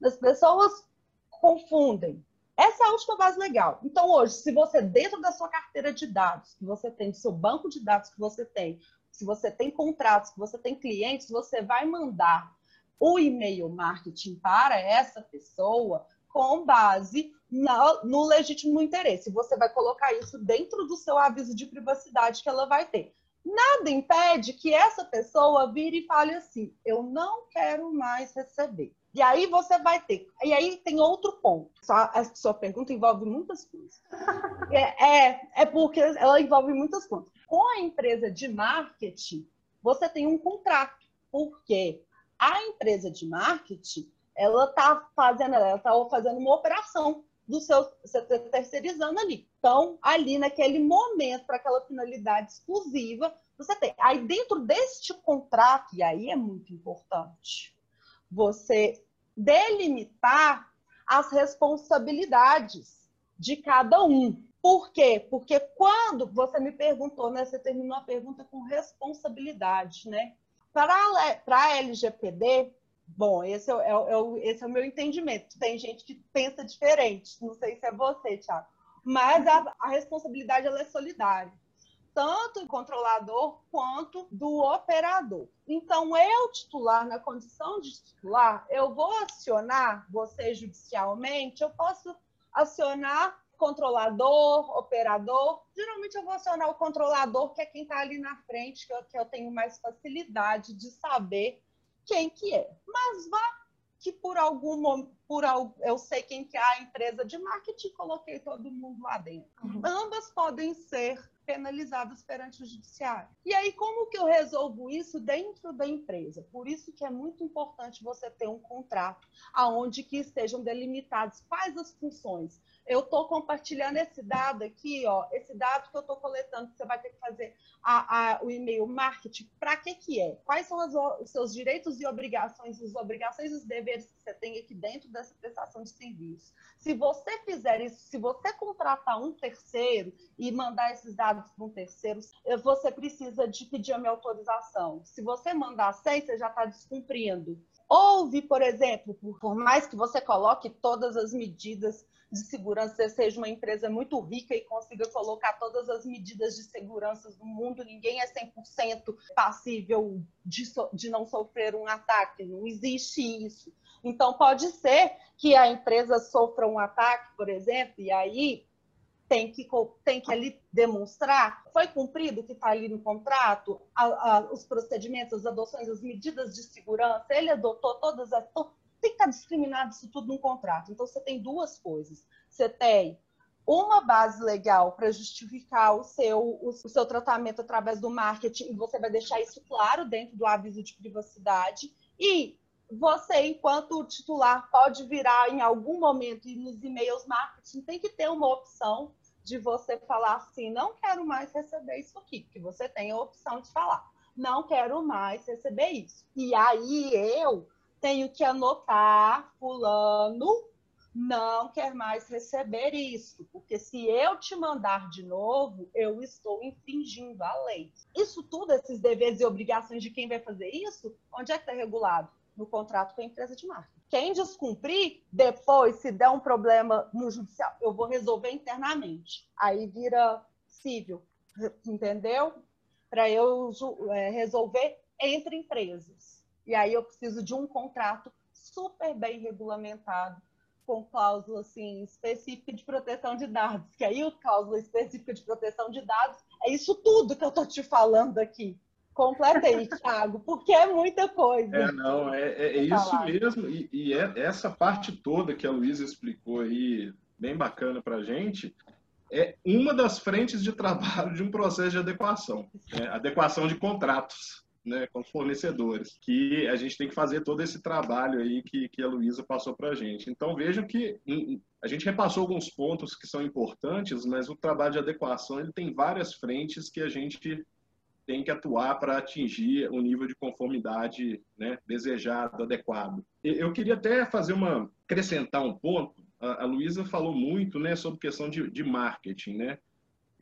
As pessoas confundem. Essa é a última base legal. Então, hoje, se você, dentro da sua carteira de dados, que você tem, do seu banco de dados que você tem, se você tem contratos, que você tem clientes, você vai mandar o e-mail marketing para essa pessoa com base no legítimo interesse. Você vai colocar isso dentro do seu aviso de privacidade que ela vai ter. Nada impede que essa pessoa vire e fale assim: eu não quero mais receber. E aí você vai ter. E aí tem outro ponto. A sua pergunta envolve muitas coisas. É, é, é porque ela envolve muitas coisas. Com a empresa de marketing, você tem um contrato. Porque a empresa de marketing, ela está fazendo, ela tá fazendo uma operação do seu, você está terceirizando ali. Então, ali naquele momento, para aquela finalidade exclusiva, você tem. Aí, dentro deste contrato, e aí é muito importante, você delimitar as responsabilidades de cada um. Por quê? Porque quando você me perguntou, né? Você terminou a pergunta com responsabilidade, né? Para a LGPD, Bom, esse é, é, é, esse é o meu entendimento. Tem gente que pensa diferente. Não sei se é você, Thiago. Mas a, a responsabilidade ela é solidária. Tanto do controlador quanto do operador. Então, eu, titular, na condição de titular, eu vou acionar você judicialmente, eu posso acionar controlador, operador. Geralmente eu vou acionar o controlador, que é quem está ali na frente, que eu, que eu tenho mais facilidade de saber quem que é. Mas vá que por algum por eu sei quem que é a empresa de marketing, coloquei todo mundo lá dentro. Uhum. Ambas podem ser penalizadas perante o judiciário. E aí, como que eu resolvo isso dentro da empresa? Por isso que é muito importante você ter um contrato aonde que estejam delimitados quais as funções. Eu estou compartilhando esse dado aqui, ó, esse dado que eu estou coletando, que você vai ter que fazer a, a, o e-mail marketing, para que que é? Quais são as, os seus direitos e obrigações, as obrigações e os deveres que você tem aqui dentro dessa prestação de serviço? Se você fizer isso, se você contratar um terceiro e mandar esses dados para um terceiro, você precisa de pedir a minha autorização. Se você mandar sem, você já está descumprindo. Houve, por exemplo, por mais que você coloque todas as medidas de segurança, seja uma empresa muito rica e consiga colocar todas as medidas de segurança do mundo, ninguém é 100% passível de, so de não sofrer um ataque, não existe isso. Então, pode ser que a empresa sofra um ataque, por exemplo, e aí tem que, tem que ali demonstrar, foi cumprido o que está ali no contrato, a, a, os procedimentos, as adoções, as medidas de segurança, ele adotou todas as. Tem que estar discriminado isso tudo no contrato. Então, você tem duas coisas. Você tem uma base legal para justificar o seu, o, seu tratamento através do marketing, e você vai deixar isso claro dentro do aviso de privacidade. E você, enquanto titular, pode virar em algum momento e nos e-mails marketing tem que ter uma opção de você falar assim, não quero mais receber isso aqui, porque você tem a opção de falar, não quero mais receber isso. E aí eu tenho que anotar fulano não quer mais receber isso, porque se eu te mandar de novo, eu estou infringindo a lei. Isso tudo, esses deveres e obrigações de quem vai fazer isso, onde é que está regulado? No contrato com a empresa de marca. Quem descumprir, depois, se der um problema no judicial, eu vou resolver internamente. Aí vira civil, entendeu? Para eu é, resolver entre empresas. E aí eu preciso de um contrato super bem regulamentado com cláusula assim, específica de proteção de dados, que aí o cláusula específica de proteção de dados é isso tudo que eu estou te falando aqui. Completei, Thiago, porque é muita coisa. É, não, é, é, é isso mesmo, e, e, é essa parte toda que a Luísa explicou aí, bem bacana para a gente, é uma das frentes de trabalho de um processo de adequação, né? adequação de contratos né, com fornecedores, que a gente tem que fazer todo esse trabalho aí que, que a Luísa passou para a gente. Então, vejam que a gente repassou alguns pontos que são importantes, mas o trabalho de adequação ele tem várias frentes que a gente tem que atuar para atingir o nível de conformidade né, desejado, adequado. Eu queria até fazer uma acrescentar um ponto. A, a Luísa falou muito né, sobre questão de, de marketing, né?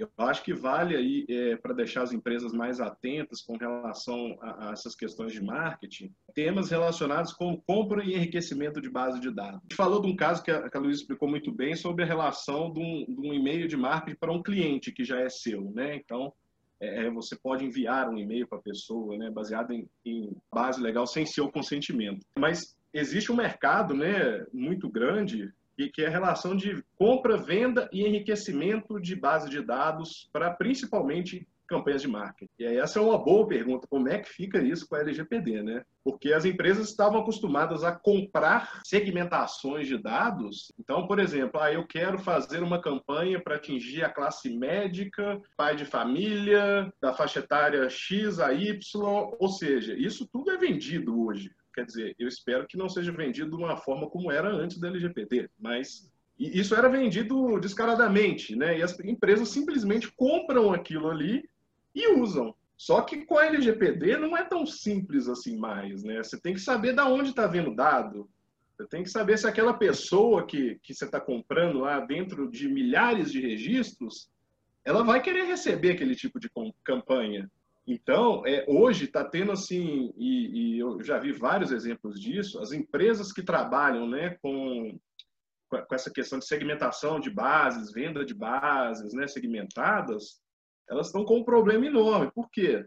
Eu acho que vale aí é, para deixar as empresas mais atentas com relação a, a, essas questões de marketing, temas relacionados com compra e enriquecimento de base de dados. A gente falou de um caso que a, que a Luísa explicou muito bem sobre a relação de um, de um e-mail de marketing para um cliente que já é seu, né? Então, é, é você pode enviar um e-mail para a pessoa, né, baseado em, em base legal sem seu consentimento. Mas existe um mercado, né, muito grande que é a relação de compra, venda e enriquecimento de base de dados para principalmente campanhas de marketing. E aí essa é uma boa pergunta, como é que fica isso com a LGPD, né? Porque as empresas estavam acostumadas a comprar segmentações de dados. Então, por exemplo, ah, eu quero fazer uma campanha para atingir a classe médica, pai de família, da faixa etária X a Y, ou seja, isso tudo é vendido hoje. Quer dizer, eu espero que não seja vendido de uma forma como era antes da LGPD, mas isso era vendido descaradamente, né? E as empresas simplesmente compram aquilo ali e usam. Só que com a LGPD não é tão simples assim mais, né? Você tem que saber de onde está vendo dado. Você tem que saber se aquela pessoa que, que você está comprando lá dentro de milhares de registros, ela vai querer receber aquele tipo de campanha. Então, é, hoje está tendo assim, e, e, eu já vi vários exemplos disso, as empresas que trabalham né, com, com essa questão de segmentação de bases, venda de bases né, segmentadas, elas estão com um problema enorme. Por quê?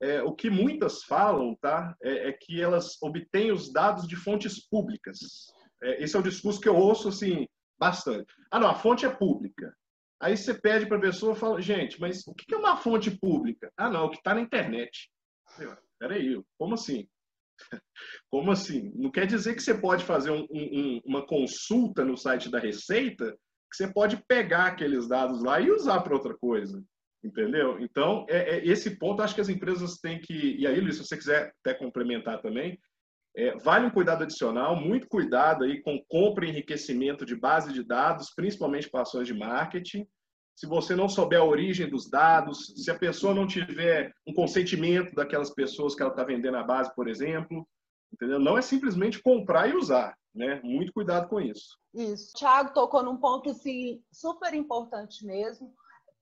É, o que muitas falam tá, é, é, que elas obtêm os dados de fontes públicas. É, esse é o discurso que eu ouço assim, bastante. Ah, não, a fonte é pública. Aí você pede para a pessoa, fala, gente, mas o que é uma fonte pública? Ah, não, o que está na internet. Peraí, como assim? Como assim? Não quer dizer que você pode fazer um, um, uma consulta no site da Receita, que você pode pegar aqueles dados lá e usar para outra coisa. Entendeu? Então, é, é, esse ponto acho que as empresas têm que. E aí, Luiz, se você quiser até complementar também, é, vale um cuidado adicional, muito cuidado aí com compra e enriquecimento de base de dados, principalmente para ações de marketing. Se você não souber a origem dos dados, se a pessoa não tiver um consentimento daquelas pessoas que ela está vendendo a base, por exemplo, entendeu? Não é simplesmente comprar e usar, né? Muito cuidado com isso. Isso. Tiago tocou num ponto assim, super importante mesmo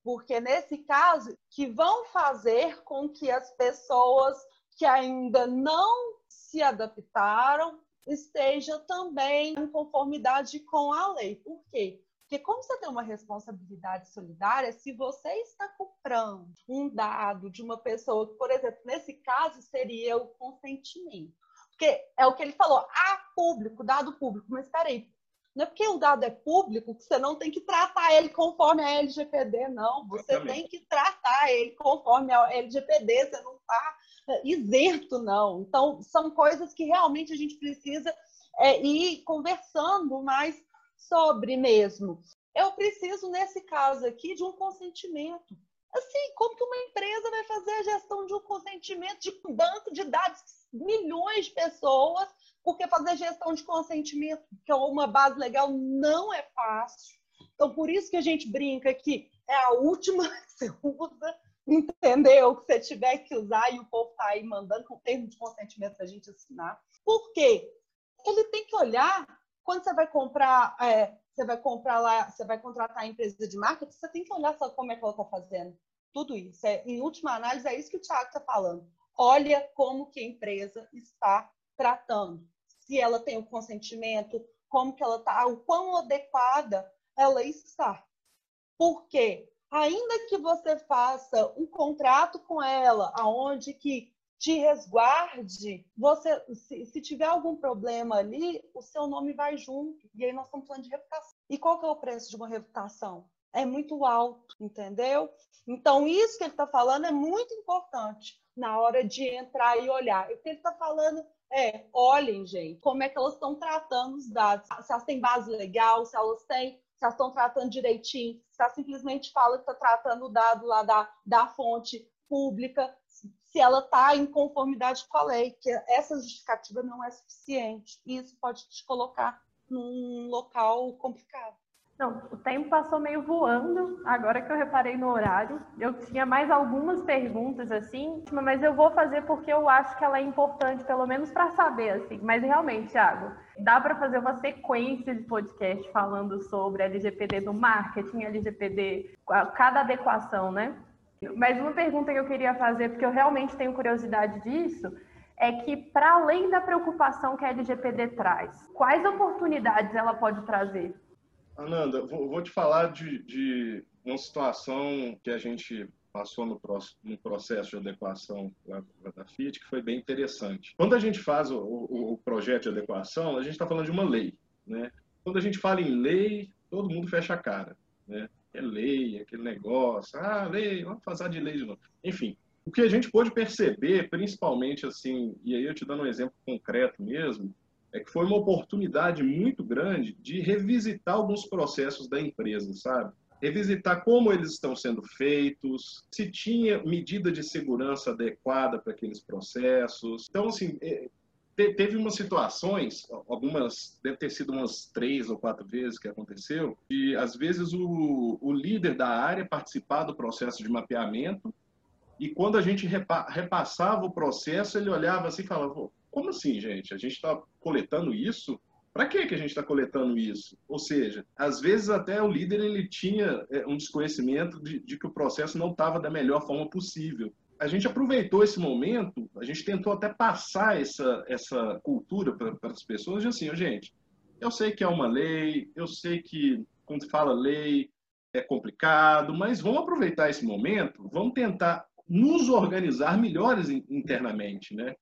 porque nesse caso que vão fazer com que as pessoas que ainda não se adaptaram estejam também em conformidade com a lei. Por quê? Porque como você tem uma responsabilidade solidária, se você está comprando um dado de uma pessoa, que, por exemplo, nesse caso seria o consentimento. Porque é o que ele falou, ah, público, dado público. Mas espera aí, não é porque o dado é público que você não tem que tratar ele conforme a LGPD, não. Você tem que tratar ele conforme a LGPD, você não está isento, não. Então, são coisas que realmente a gente precisa é, ir conversando mais sobre mesmo. Eu preciso, nesse caso aqui, de um consentimento. Assim, como que uma empresa vai fazer a gestão de um consentimento de um banco de dados milhões de pessoas porque fazer gestão de consentimento, que é uma base legal, não é fácil. Então, por isso que a gente brinca que é a última que você usa, entendeu? Que você tiver que usar e o povo está aí mandando com termo de consentimento para a gente assinar. Por quê? Ele tem que olhar quando você vai comprar, é, você vai comprar lá, você vai contratar a empresa de marketing, você tem que olhar só como é que ela está fazendo. Tudo isso. É, em última análise, é isso que o Thiago está falando. Olha como que a empresa está tratando, se ela tem o consentimento, como que ela está, o quão adequada ela está. Porque ainda que você faça um contrato com ela, aonde que te resguarde, você se, se, tiver algum problema ali, o seu nome vai junto. E aí nós estamos falando de reputação. E qual que é o preço de uma reputação? É muito alto, entendeu? Então, isso que ele está falando é muito importante na hora de entrar e olhar. O que ele está falando é, olhem, gente, como é que elas estão tratando os dados. Se elas têm base legal, se elas têm, se elas estão tratando direitinho, se ela simplesmente fala que está tratando o dado lá da, da fonte pública, se ela está em conformidade com a lei, que essa justificativa não é suficiente. E isso pode te colocar num local complicado. Não, o tempo passou meio voando, agora que eu reparei no horário. Eu tinha mais algumas perguntas, assim, mas eu vou fazer porque eu acho que ela é importante, pelo menos para saber, assim. Mas realmente, Thiago, dá para fazer uma sequência de podcast falando sobre LGPD do marketing, LGPD, cada adequação, né? Mas uma pergunta que eu queria fazer, porque eu realmente tenho curiosidade disso, é que, para além da preocupação que a LGPD traz, quais oportunidades ela pode trazer? Ananda, vou, vou te falar de, de, uma situação que a gente passou no, no processo de adequação da Fiat, que foi bem interessante. Quando a gente faz o, o, o projeto de adequação, a gente está falando de uma lei. Né? Quando a gente fala em lei, todo mundo fecha a cara. Né? É lei, aquele negócio, ah, lei, vamos fazer de lei de novo. Enfim, o que a gente pôde perceber, principalmente assim, e aí eu te dando um exemplo concreto mesmo, é que foi uma oportunidade muito grande de revisitar alguns processos da empresa, sabe? Revisitar como eles estão sendo feitos, se tinha medida de segurança adequada para aqueles processos. Então, assim, é, teve umas situações, algumas, deve ter sido umas três ou quatro vezes que aconteceu, e às vezes o, o líder da área participar do processo de mapeamento, e quando a gente repa, repassava o processo, ele olhava assim e falava, como assim, gente? A gente está coletando isso? Para que que a gente está coletando isso? Ou seja, às vezes até o líder ele tinha é, um desconhecimento de, de que o processo não estava da melhor forma possível. A gente aproveitou esse momento, a gente tentou até passar essa, essa cultura para as pessoas, de assim, oh, gente, eu sei que é uma lei, eu sei que quando fala lei é complicado, mas vamos aproveitar esse momento, vamos tentar nos organizar melhores internamente, né?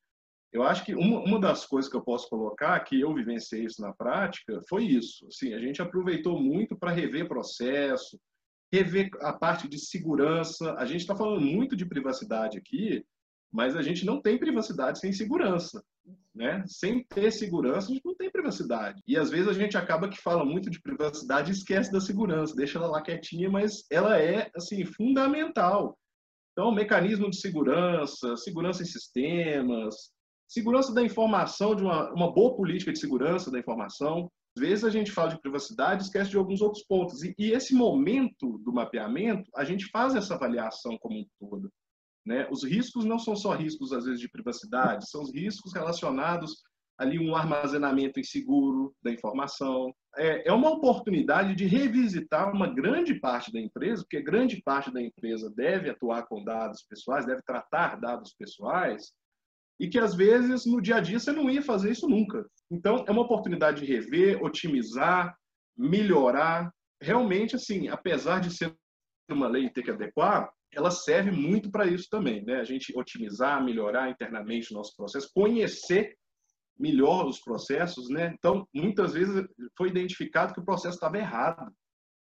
Eu acho que uma, uma das coisas que eu posso colocar, que eu vivenciei isso na prática, foi isso. Assim, a gente aproveitou muito para rever processo, rever a parte de segurança. A gente está falando muito de privacidade aqui, mas a gente não tem privacidade sem segurança. Né? Sem ter segurança, a gente não tem privacidade. E às vezes a gente acaba que fala muito de privacidade e esquece da segurança, deixa ela lá quietinha, mas ela é assim fundamental. Então, mecanismo de segurança, segurança em sistemas, segurança da informação, de uma, uma boa política de segurança da informação. Às vezes a gente fala de privacidade esquece de alguns outros pontos. E, e, esse momento do mapeamento, a gente faz essa avaliação como um todo. Né? Os riscos não são só riscos, às vezes, de privacidade, são os riscos relacionados ali um armazenamento inseguro da informação. É, é uma oportunidade de revisitar uma grande parte da empresa, porque grande parte da empresa deve atuar com dados pessoais, deve tratar dados pessoais, e que às vezes no dia a dia você não ia fazer isso nunca. Então é uma oportunidade de rever, otimizar, melhorar. Realmente, assim, apesar de ser uma lei e ter que adequar, ela serve muito para isso também, né? A gente otimizar, melhorar internamente o nosso processo, conhecer melhor os processos, né? Então, muitas vezes foi identificado que o processo estava errado,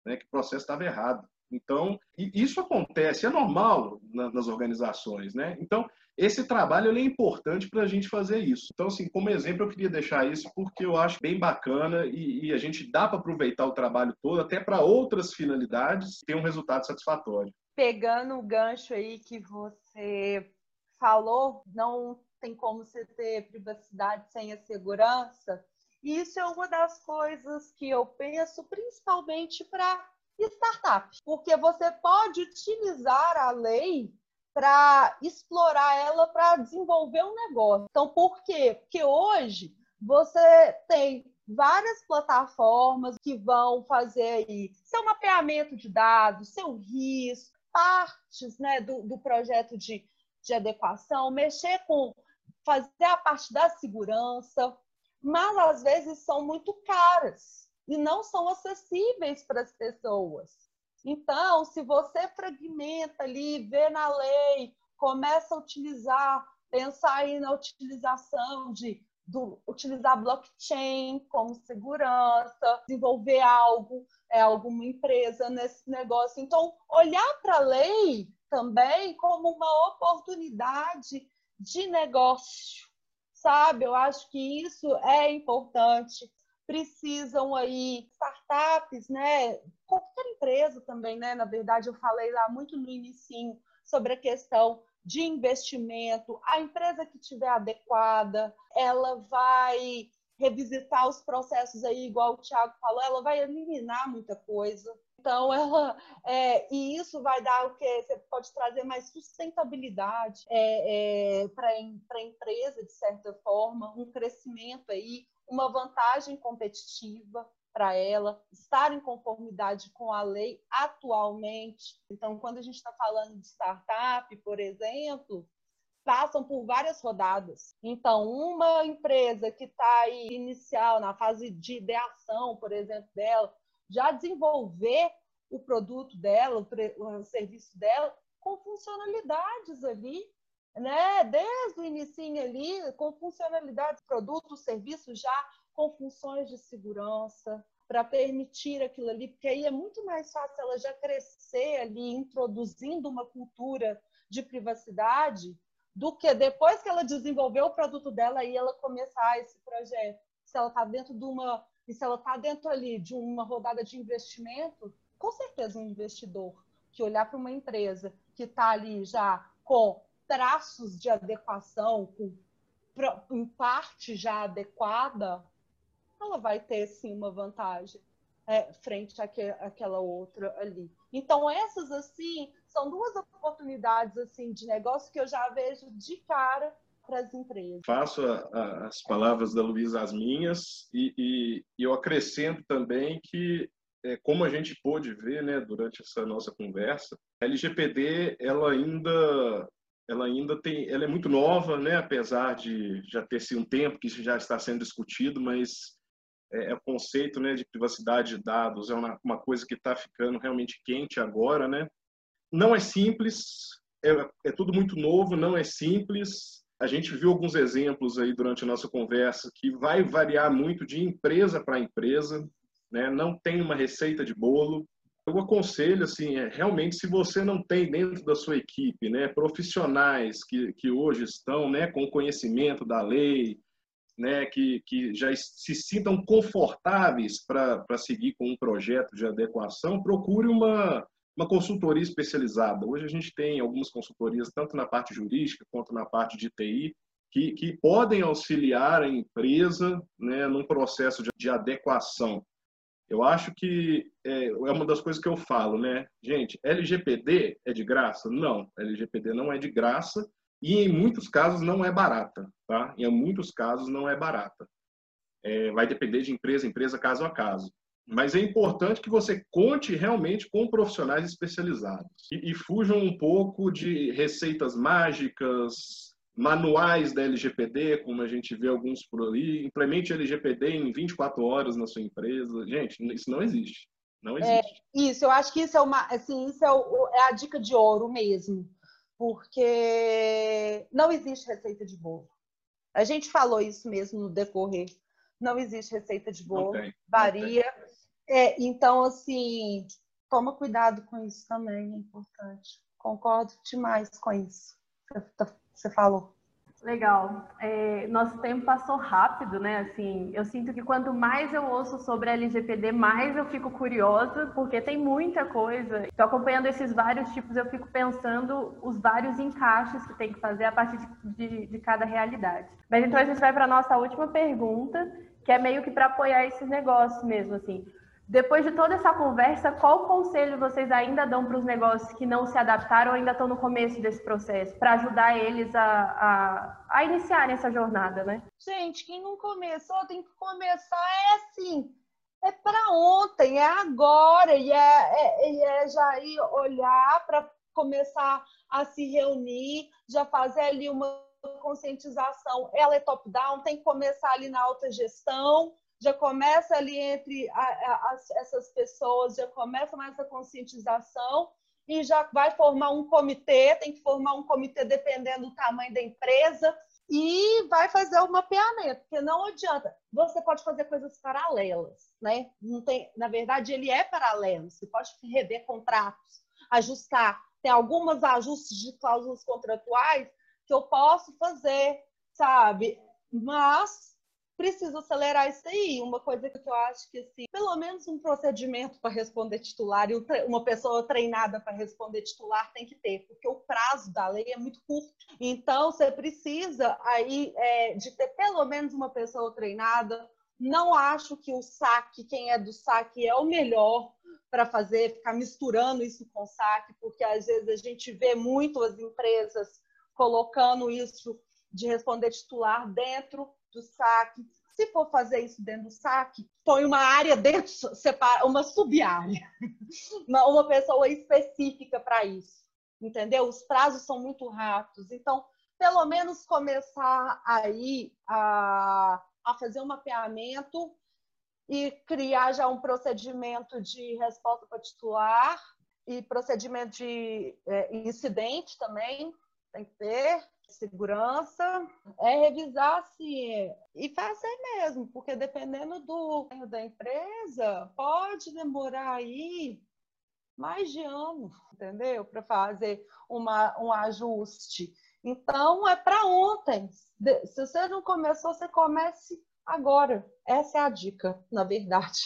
né? Que o processo estava errado. Então, isso acontece, é normal nas organizações, né? Então, esse trabalho é importante para a gente fazer isso. Então, assim, como exemplo, eu queria deixar isso porque eu acho bem bacana e, e a gente dá para aproveitar o trabalho todo até para outras finalidades ter um resultado satisfatório pegando o gancho aí que você falou, não tem como você ter privacidade sem a segurança. Isso é uma das coisas que eu penso, principalmente para startups, porque você pode utilizar a lei para explorar ela para desenvolver um negócio. Então, por quê? Porque hoje você tem várias plataformas que vão fazer aí seu mapeamento de dados, seu risco, partes né, do, do projeto de, de adequação, mexer com fazer a parte da segurança, mas às vezes são muito caras e não são acessíveis para as pessoas. Então, se você fragmenta ali, vê na lei, começa a utilizar, pensar aí na utilização de do, utilizar blockchain como segurança, desenvolver algo, é, alguma empresa nesse negócio. Então, olhar para a lei também como uma oportunidade de negócio, sabe? Eu acho que isso é importante. Precisam aí startups, né? Qualquer empresa também, né? Na verdade, eu falei lá muito no início sobre a questão de investimento, a empresa que tiver adequada, ela vai revisitar os processos aí, igual o Thiago falou, ela vai eliminar muita coisa. Então, ela, é, e isso vai dar o que? Você pode trazer mais sustentabilidade é, é, para a empresa, de certa forma, um crescimento aí, uma vantagem competitiva para ela, estar em conformidade com a lei atualmente. Então, quando a gente está falando de startup, por exemplo, passam por várias rodadas. Então, uma empresa que está aí inicial, na fase de ideação, por exemplo, dela, já desenvolver o produto dela, o, serviço dela, com funcionalidades ali, né? Desde o início ali, com funcionalidades, produto, serviço já com funções de segurança, para permitir aquilo ali, porque aí é muito mais fácil ela já crescer ali, introduzindo uma cultura de privacidade, do que depois que ela desenvolveu o produto dela, aí ela começar esse projeto. Se ela está dentro de uma. E se ela está dentro ali de uma rodada de investimento, com certeza um investidor que olhar para uma empresa que está ali já com traços de adequação, com em parte já adequada, ela vai ter sim uma vantagem é, frente àquela outra ali. Então essas assim são duas oportunidades assim de negócio que eu já vejo de cara para as empresas. Faço a, a, as palavras da Luísa as minhas e, e, e, eu acrescento também que é, como a gente pôde ver, né, durante essa nossa conversa, a LGPD ela ainda ela ainda tem, ela é muito nova, né, apesar de já ter sido um tempo que isso já está sendo discutido, mas é, é, o conceito né, de privacidade de dados é uma, uma coisa que está ficando realmente quente agora, né? Não é simples, é, é tudo muito novo, não é simples. A gente viu alguns exemplos aí durante a nossa conversa que vai variar muito de empresa para empresa, né? Não tem uma receita de bolo. Eu aconselho, assim, é, realmente, se você não tem dentro da sua equipe, né, profissionais que, que hoje estão, né, com conhecimento da lei, né, que, que já se sintam confortáveis para seguir com um projeto de adequação, procure uma, uma consultoria especializada. Hoje a gente tem algumas consultorias, tanto na parte jurídica quanto na parte de TI, que, que podem auxiliar a empresa né, num processo de, de adequação eu acho que é, é, uma das coisas que eu falo, né? Gente, LGPD é de graça? Não, LGPD não é de graça e em muitos casos não é barata, tá? Em muitos casos não é barata. É, vai depender de empresa empresa, caso a caso. Mas é importante que você conte realmente com profissionais especializados e, e fujam um pouco de receitas mágicas, manuais da LGPD, como a gente vê alguns por ali, implemente LGPD em 24 horas na sua empresa. Gente, isso não existe. Não é, existe. É, isso, eu acho que isso é uma, assim, isso é, o, é a dica de ouro mesmo, porque não existe receita de bolo. A gente falou isso mesmo no decorrer. Não existe receita de bolo, tem, varia. É, então, assim, toma cuidado com isso também, é importante. Concordo demais com isso. Você você falou. Legal. É, nosso tempo passou rápido, né? Assim, eu sinto que quanto mais eu ouço sobre LGPD, mais eu fico curiosa, porque tem muita coisa. Estou acompanhando esses vários tipos, eu fico pensando os vários encaixes que tem que fazer a partir de, de, de cada realidade. Mas então a gente vai para a nossa última pergunta, que é meio que para apoiar esses negócios mesmo, assim. Depois de toda essa conversa, qual conselho vocês ainda dão para os negócios que não se adaptaram ou ainda estão no começo desse processo, para ajudar eles a, a, a iniciarem essa jornada, né? Gente, quem não começou tem que começar é assim, é para ontem, é agora, e é, é, é já ir olhar para começar a se reunir, já fazer ali uma conscientização. Ela é top-down, tem que começar ali na alta gestão, já começa ali entre a, a, essas pessoas, já começa mais essa conscientização e já vai formar um comitê, tem que formar um comitê dependendo do tamanho da empresa e vai fazer o mapeamento, porque não adianta. Você pode fazer coisas paralelas, né? Não tem, na verdade, ele é paralelo. Você pode rever contratos, ajustar. Tem alguns ajustes de cláusulas contratuais que eu posso fazer, sabe? Mas precisa acelerar isso aí. Uma coisa que eu acho que, assim, pelo menos um procedimento para responder titular e uma pessoa treinada para responder titular tem que ter, porque o prazo da lei é muito curto. Então, você precisa aí é, de ter pelo menos uma pessoa treinada. Não acho que o saque, quem é do saque, é o melhor para fazer, ficar misturando isso com saque, porque às vezes a gente vê muito as empresas colocando isso de responder titular dentro do saque. Se for fazer isso dentro do saque, põe uma área dentro, separa, uma sub-área, uma, uma pessoa específica para isso. Entendeu? Os prazos são muito rápidos. Então, pelo menos começar aí a, a fazer um mapeamento e criar já um procedimento de resposta para titular e procedimento de é, incidente também, tem que ter, segurança, é revisar se e fazer mesmo, porque dependendo do da empresa, pode demorar aí mais de ano, entendeu? Para fazer uma, um ajuste. Então, é para ontem. Se você não começou, você comece agora. Essa é a dica, na verdade.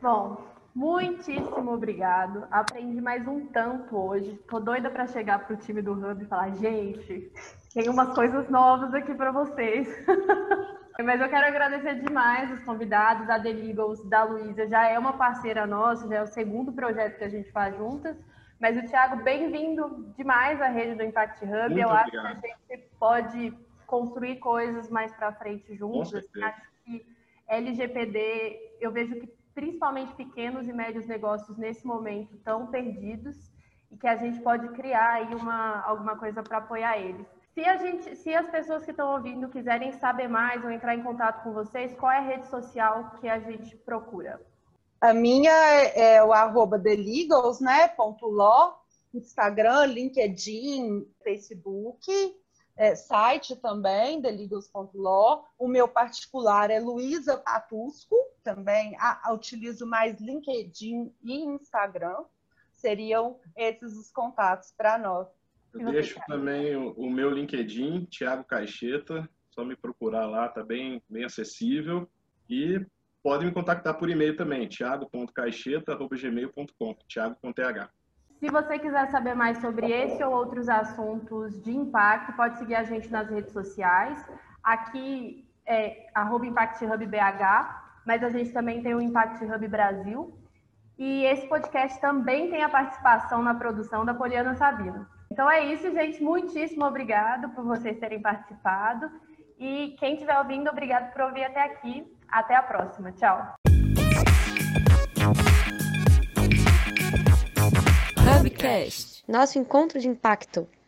Bom, Muitíssimo obrigado. Aprendi mais um tanto hoje. Tô doida para chegar pro time do Hub e falar, gente, tem umas coisas novas aqui para vocês. Mas eu quero agradecer demais os convidados, a The Legals, da Luísa, já é uma parceira nossa, já é o segundo projeto que a gente faz juntas. Mas o Thiago, bem-vindo demais à rede do Impact Hub. Muito eu obrigado. acho que a gente pode construir coisas mais para frente juntos. Acho que LGPD, eu vejo que principalmente pequenos e médios negócios nesse momento estão perdidos e que a gente pode criar aí uma, alguma coisa para apoiar eles. Se, a gente, se as pessoas que estão ouvindo quiserem saber mais ou entrar em contato com vocês, qual é a rede social que a gente procura? A minha é, é o arroba thelegals, né, ponto law, Instagram, LinkedIn, Facebook. é, site também, thelegals.law. O meu particular é Luísa Patusco, também a, a, utilizo mais LinkedIn e Instagram. Seriam esses os contatos para nós. Eu deixo também o, o, meu LinkedIn, Thiago Caixeta, só me procurar lá, tá bem, bem acessível. E pode me contactar por e-mail também, thiago.caixeta.gmail.com, thiago com TH. Se você quiser saber mais sobre esse ou outros assuntos de impacto, pode seguir a gente nas redes sociais. Aqui é ImpactHubBH, mas a gente também tem o Impact Hub Brasil. E esse podcast também tem a participação na produção da Poliana Sabino. Então é isso, gente. Muitíssimo obrigado por vocês terem participado. E quem estiver ouvindo, obrigado por ouvir até aqui. Até a próxima. Tchau. Nosso encontro de impacto.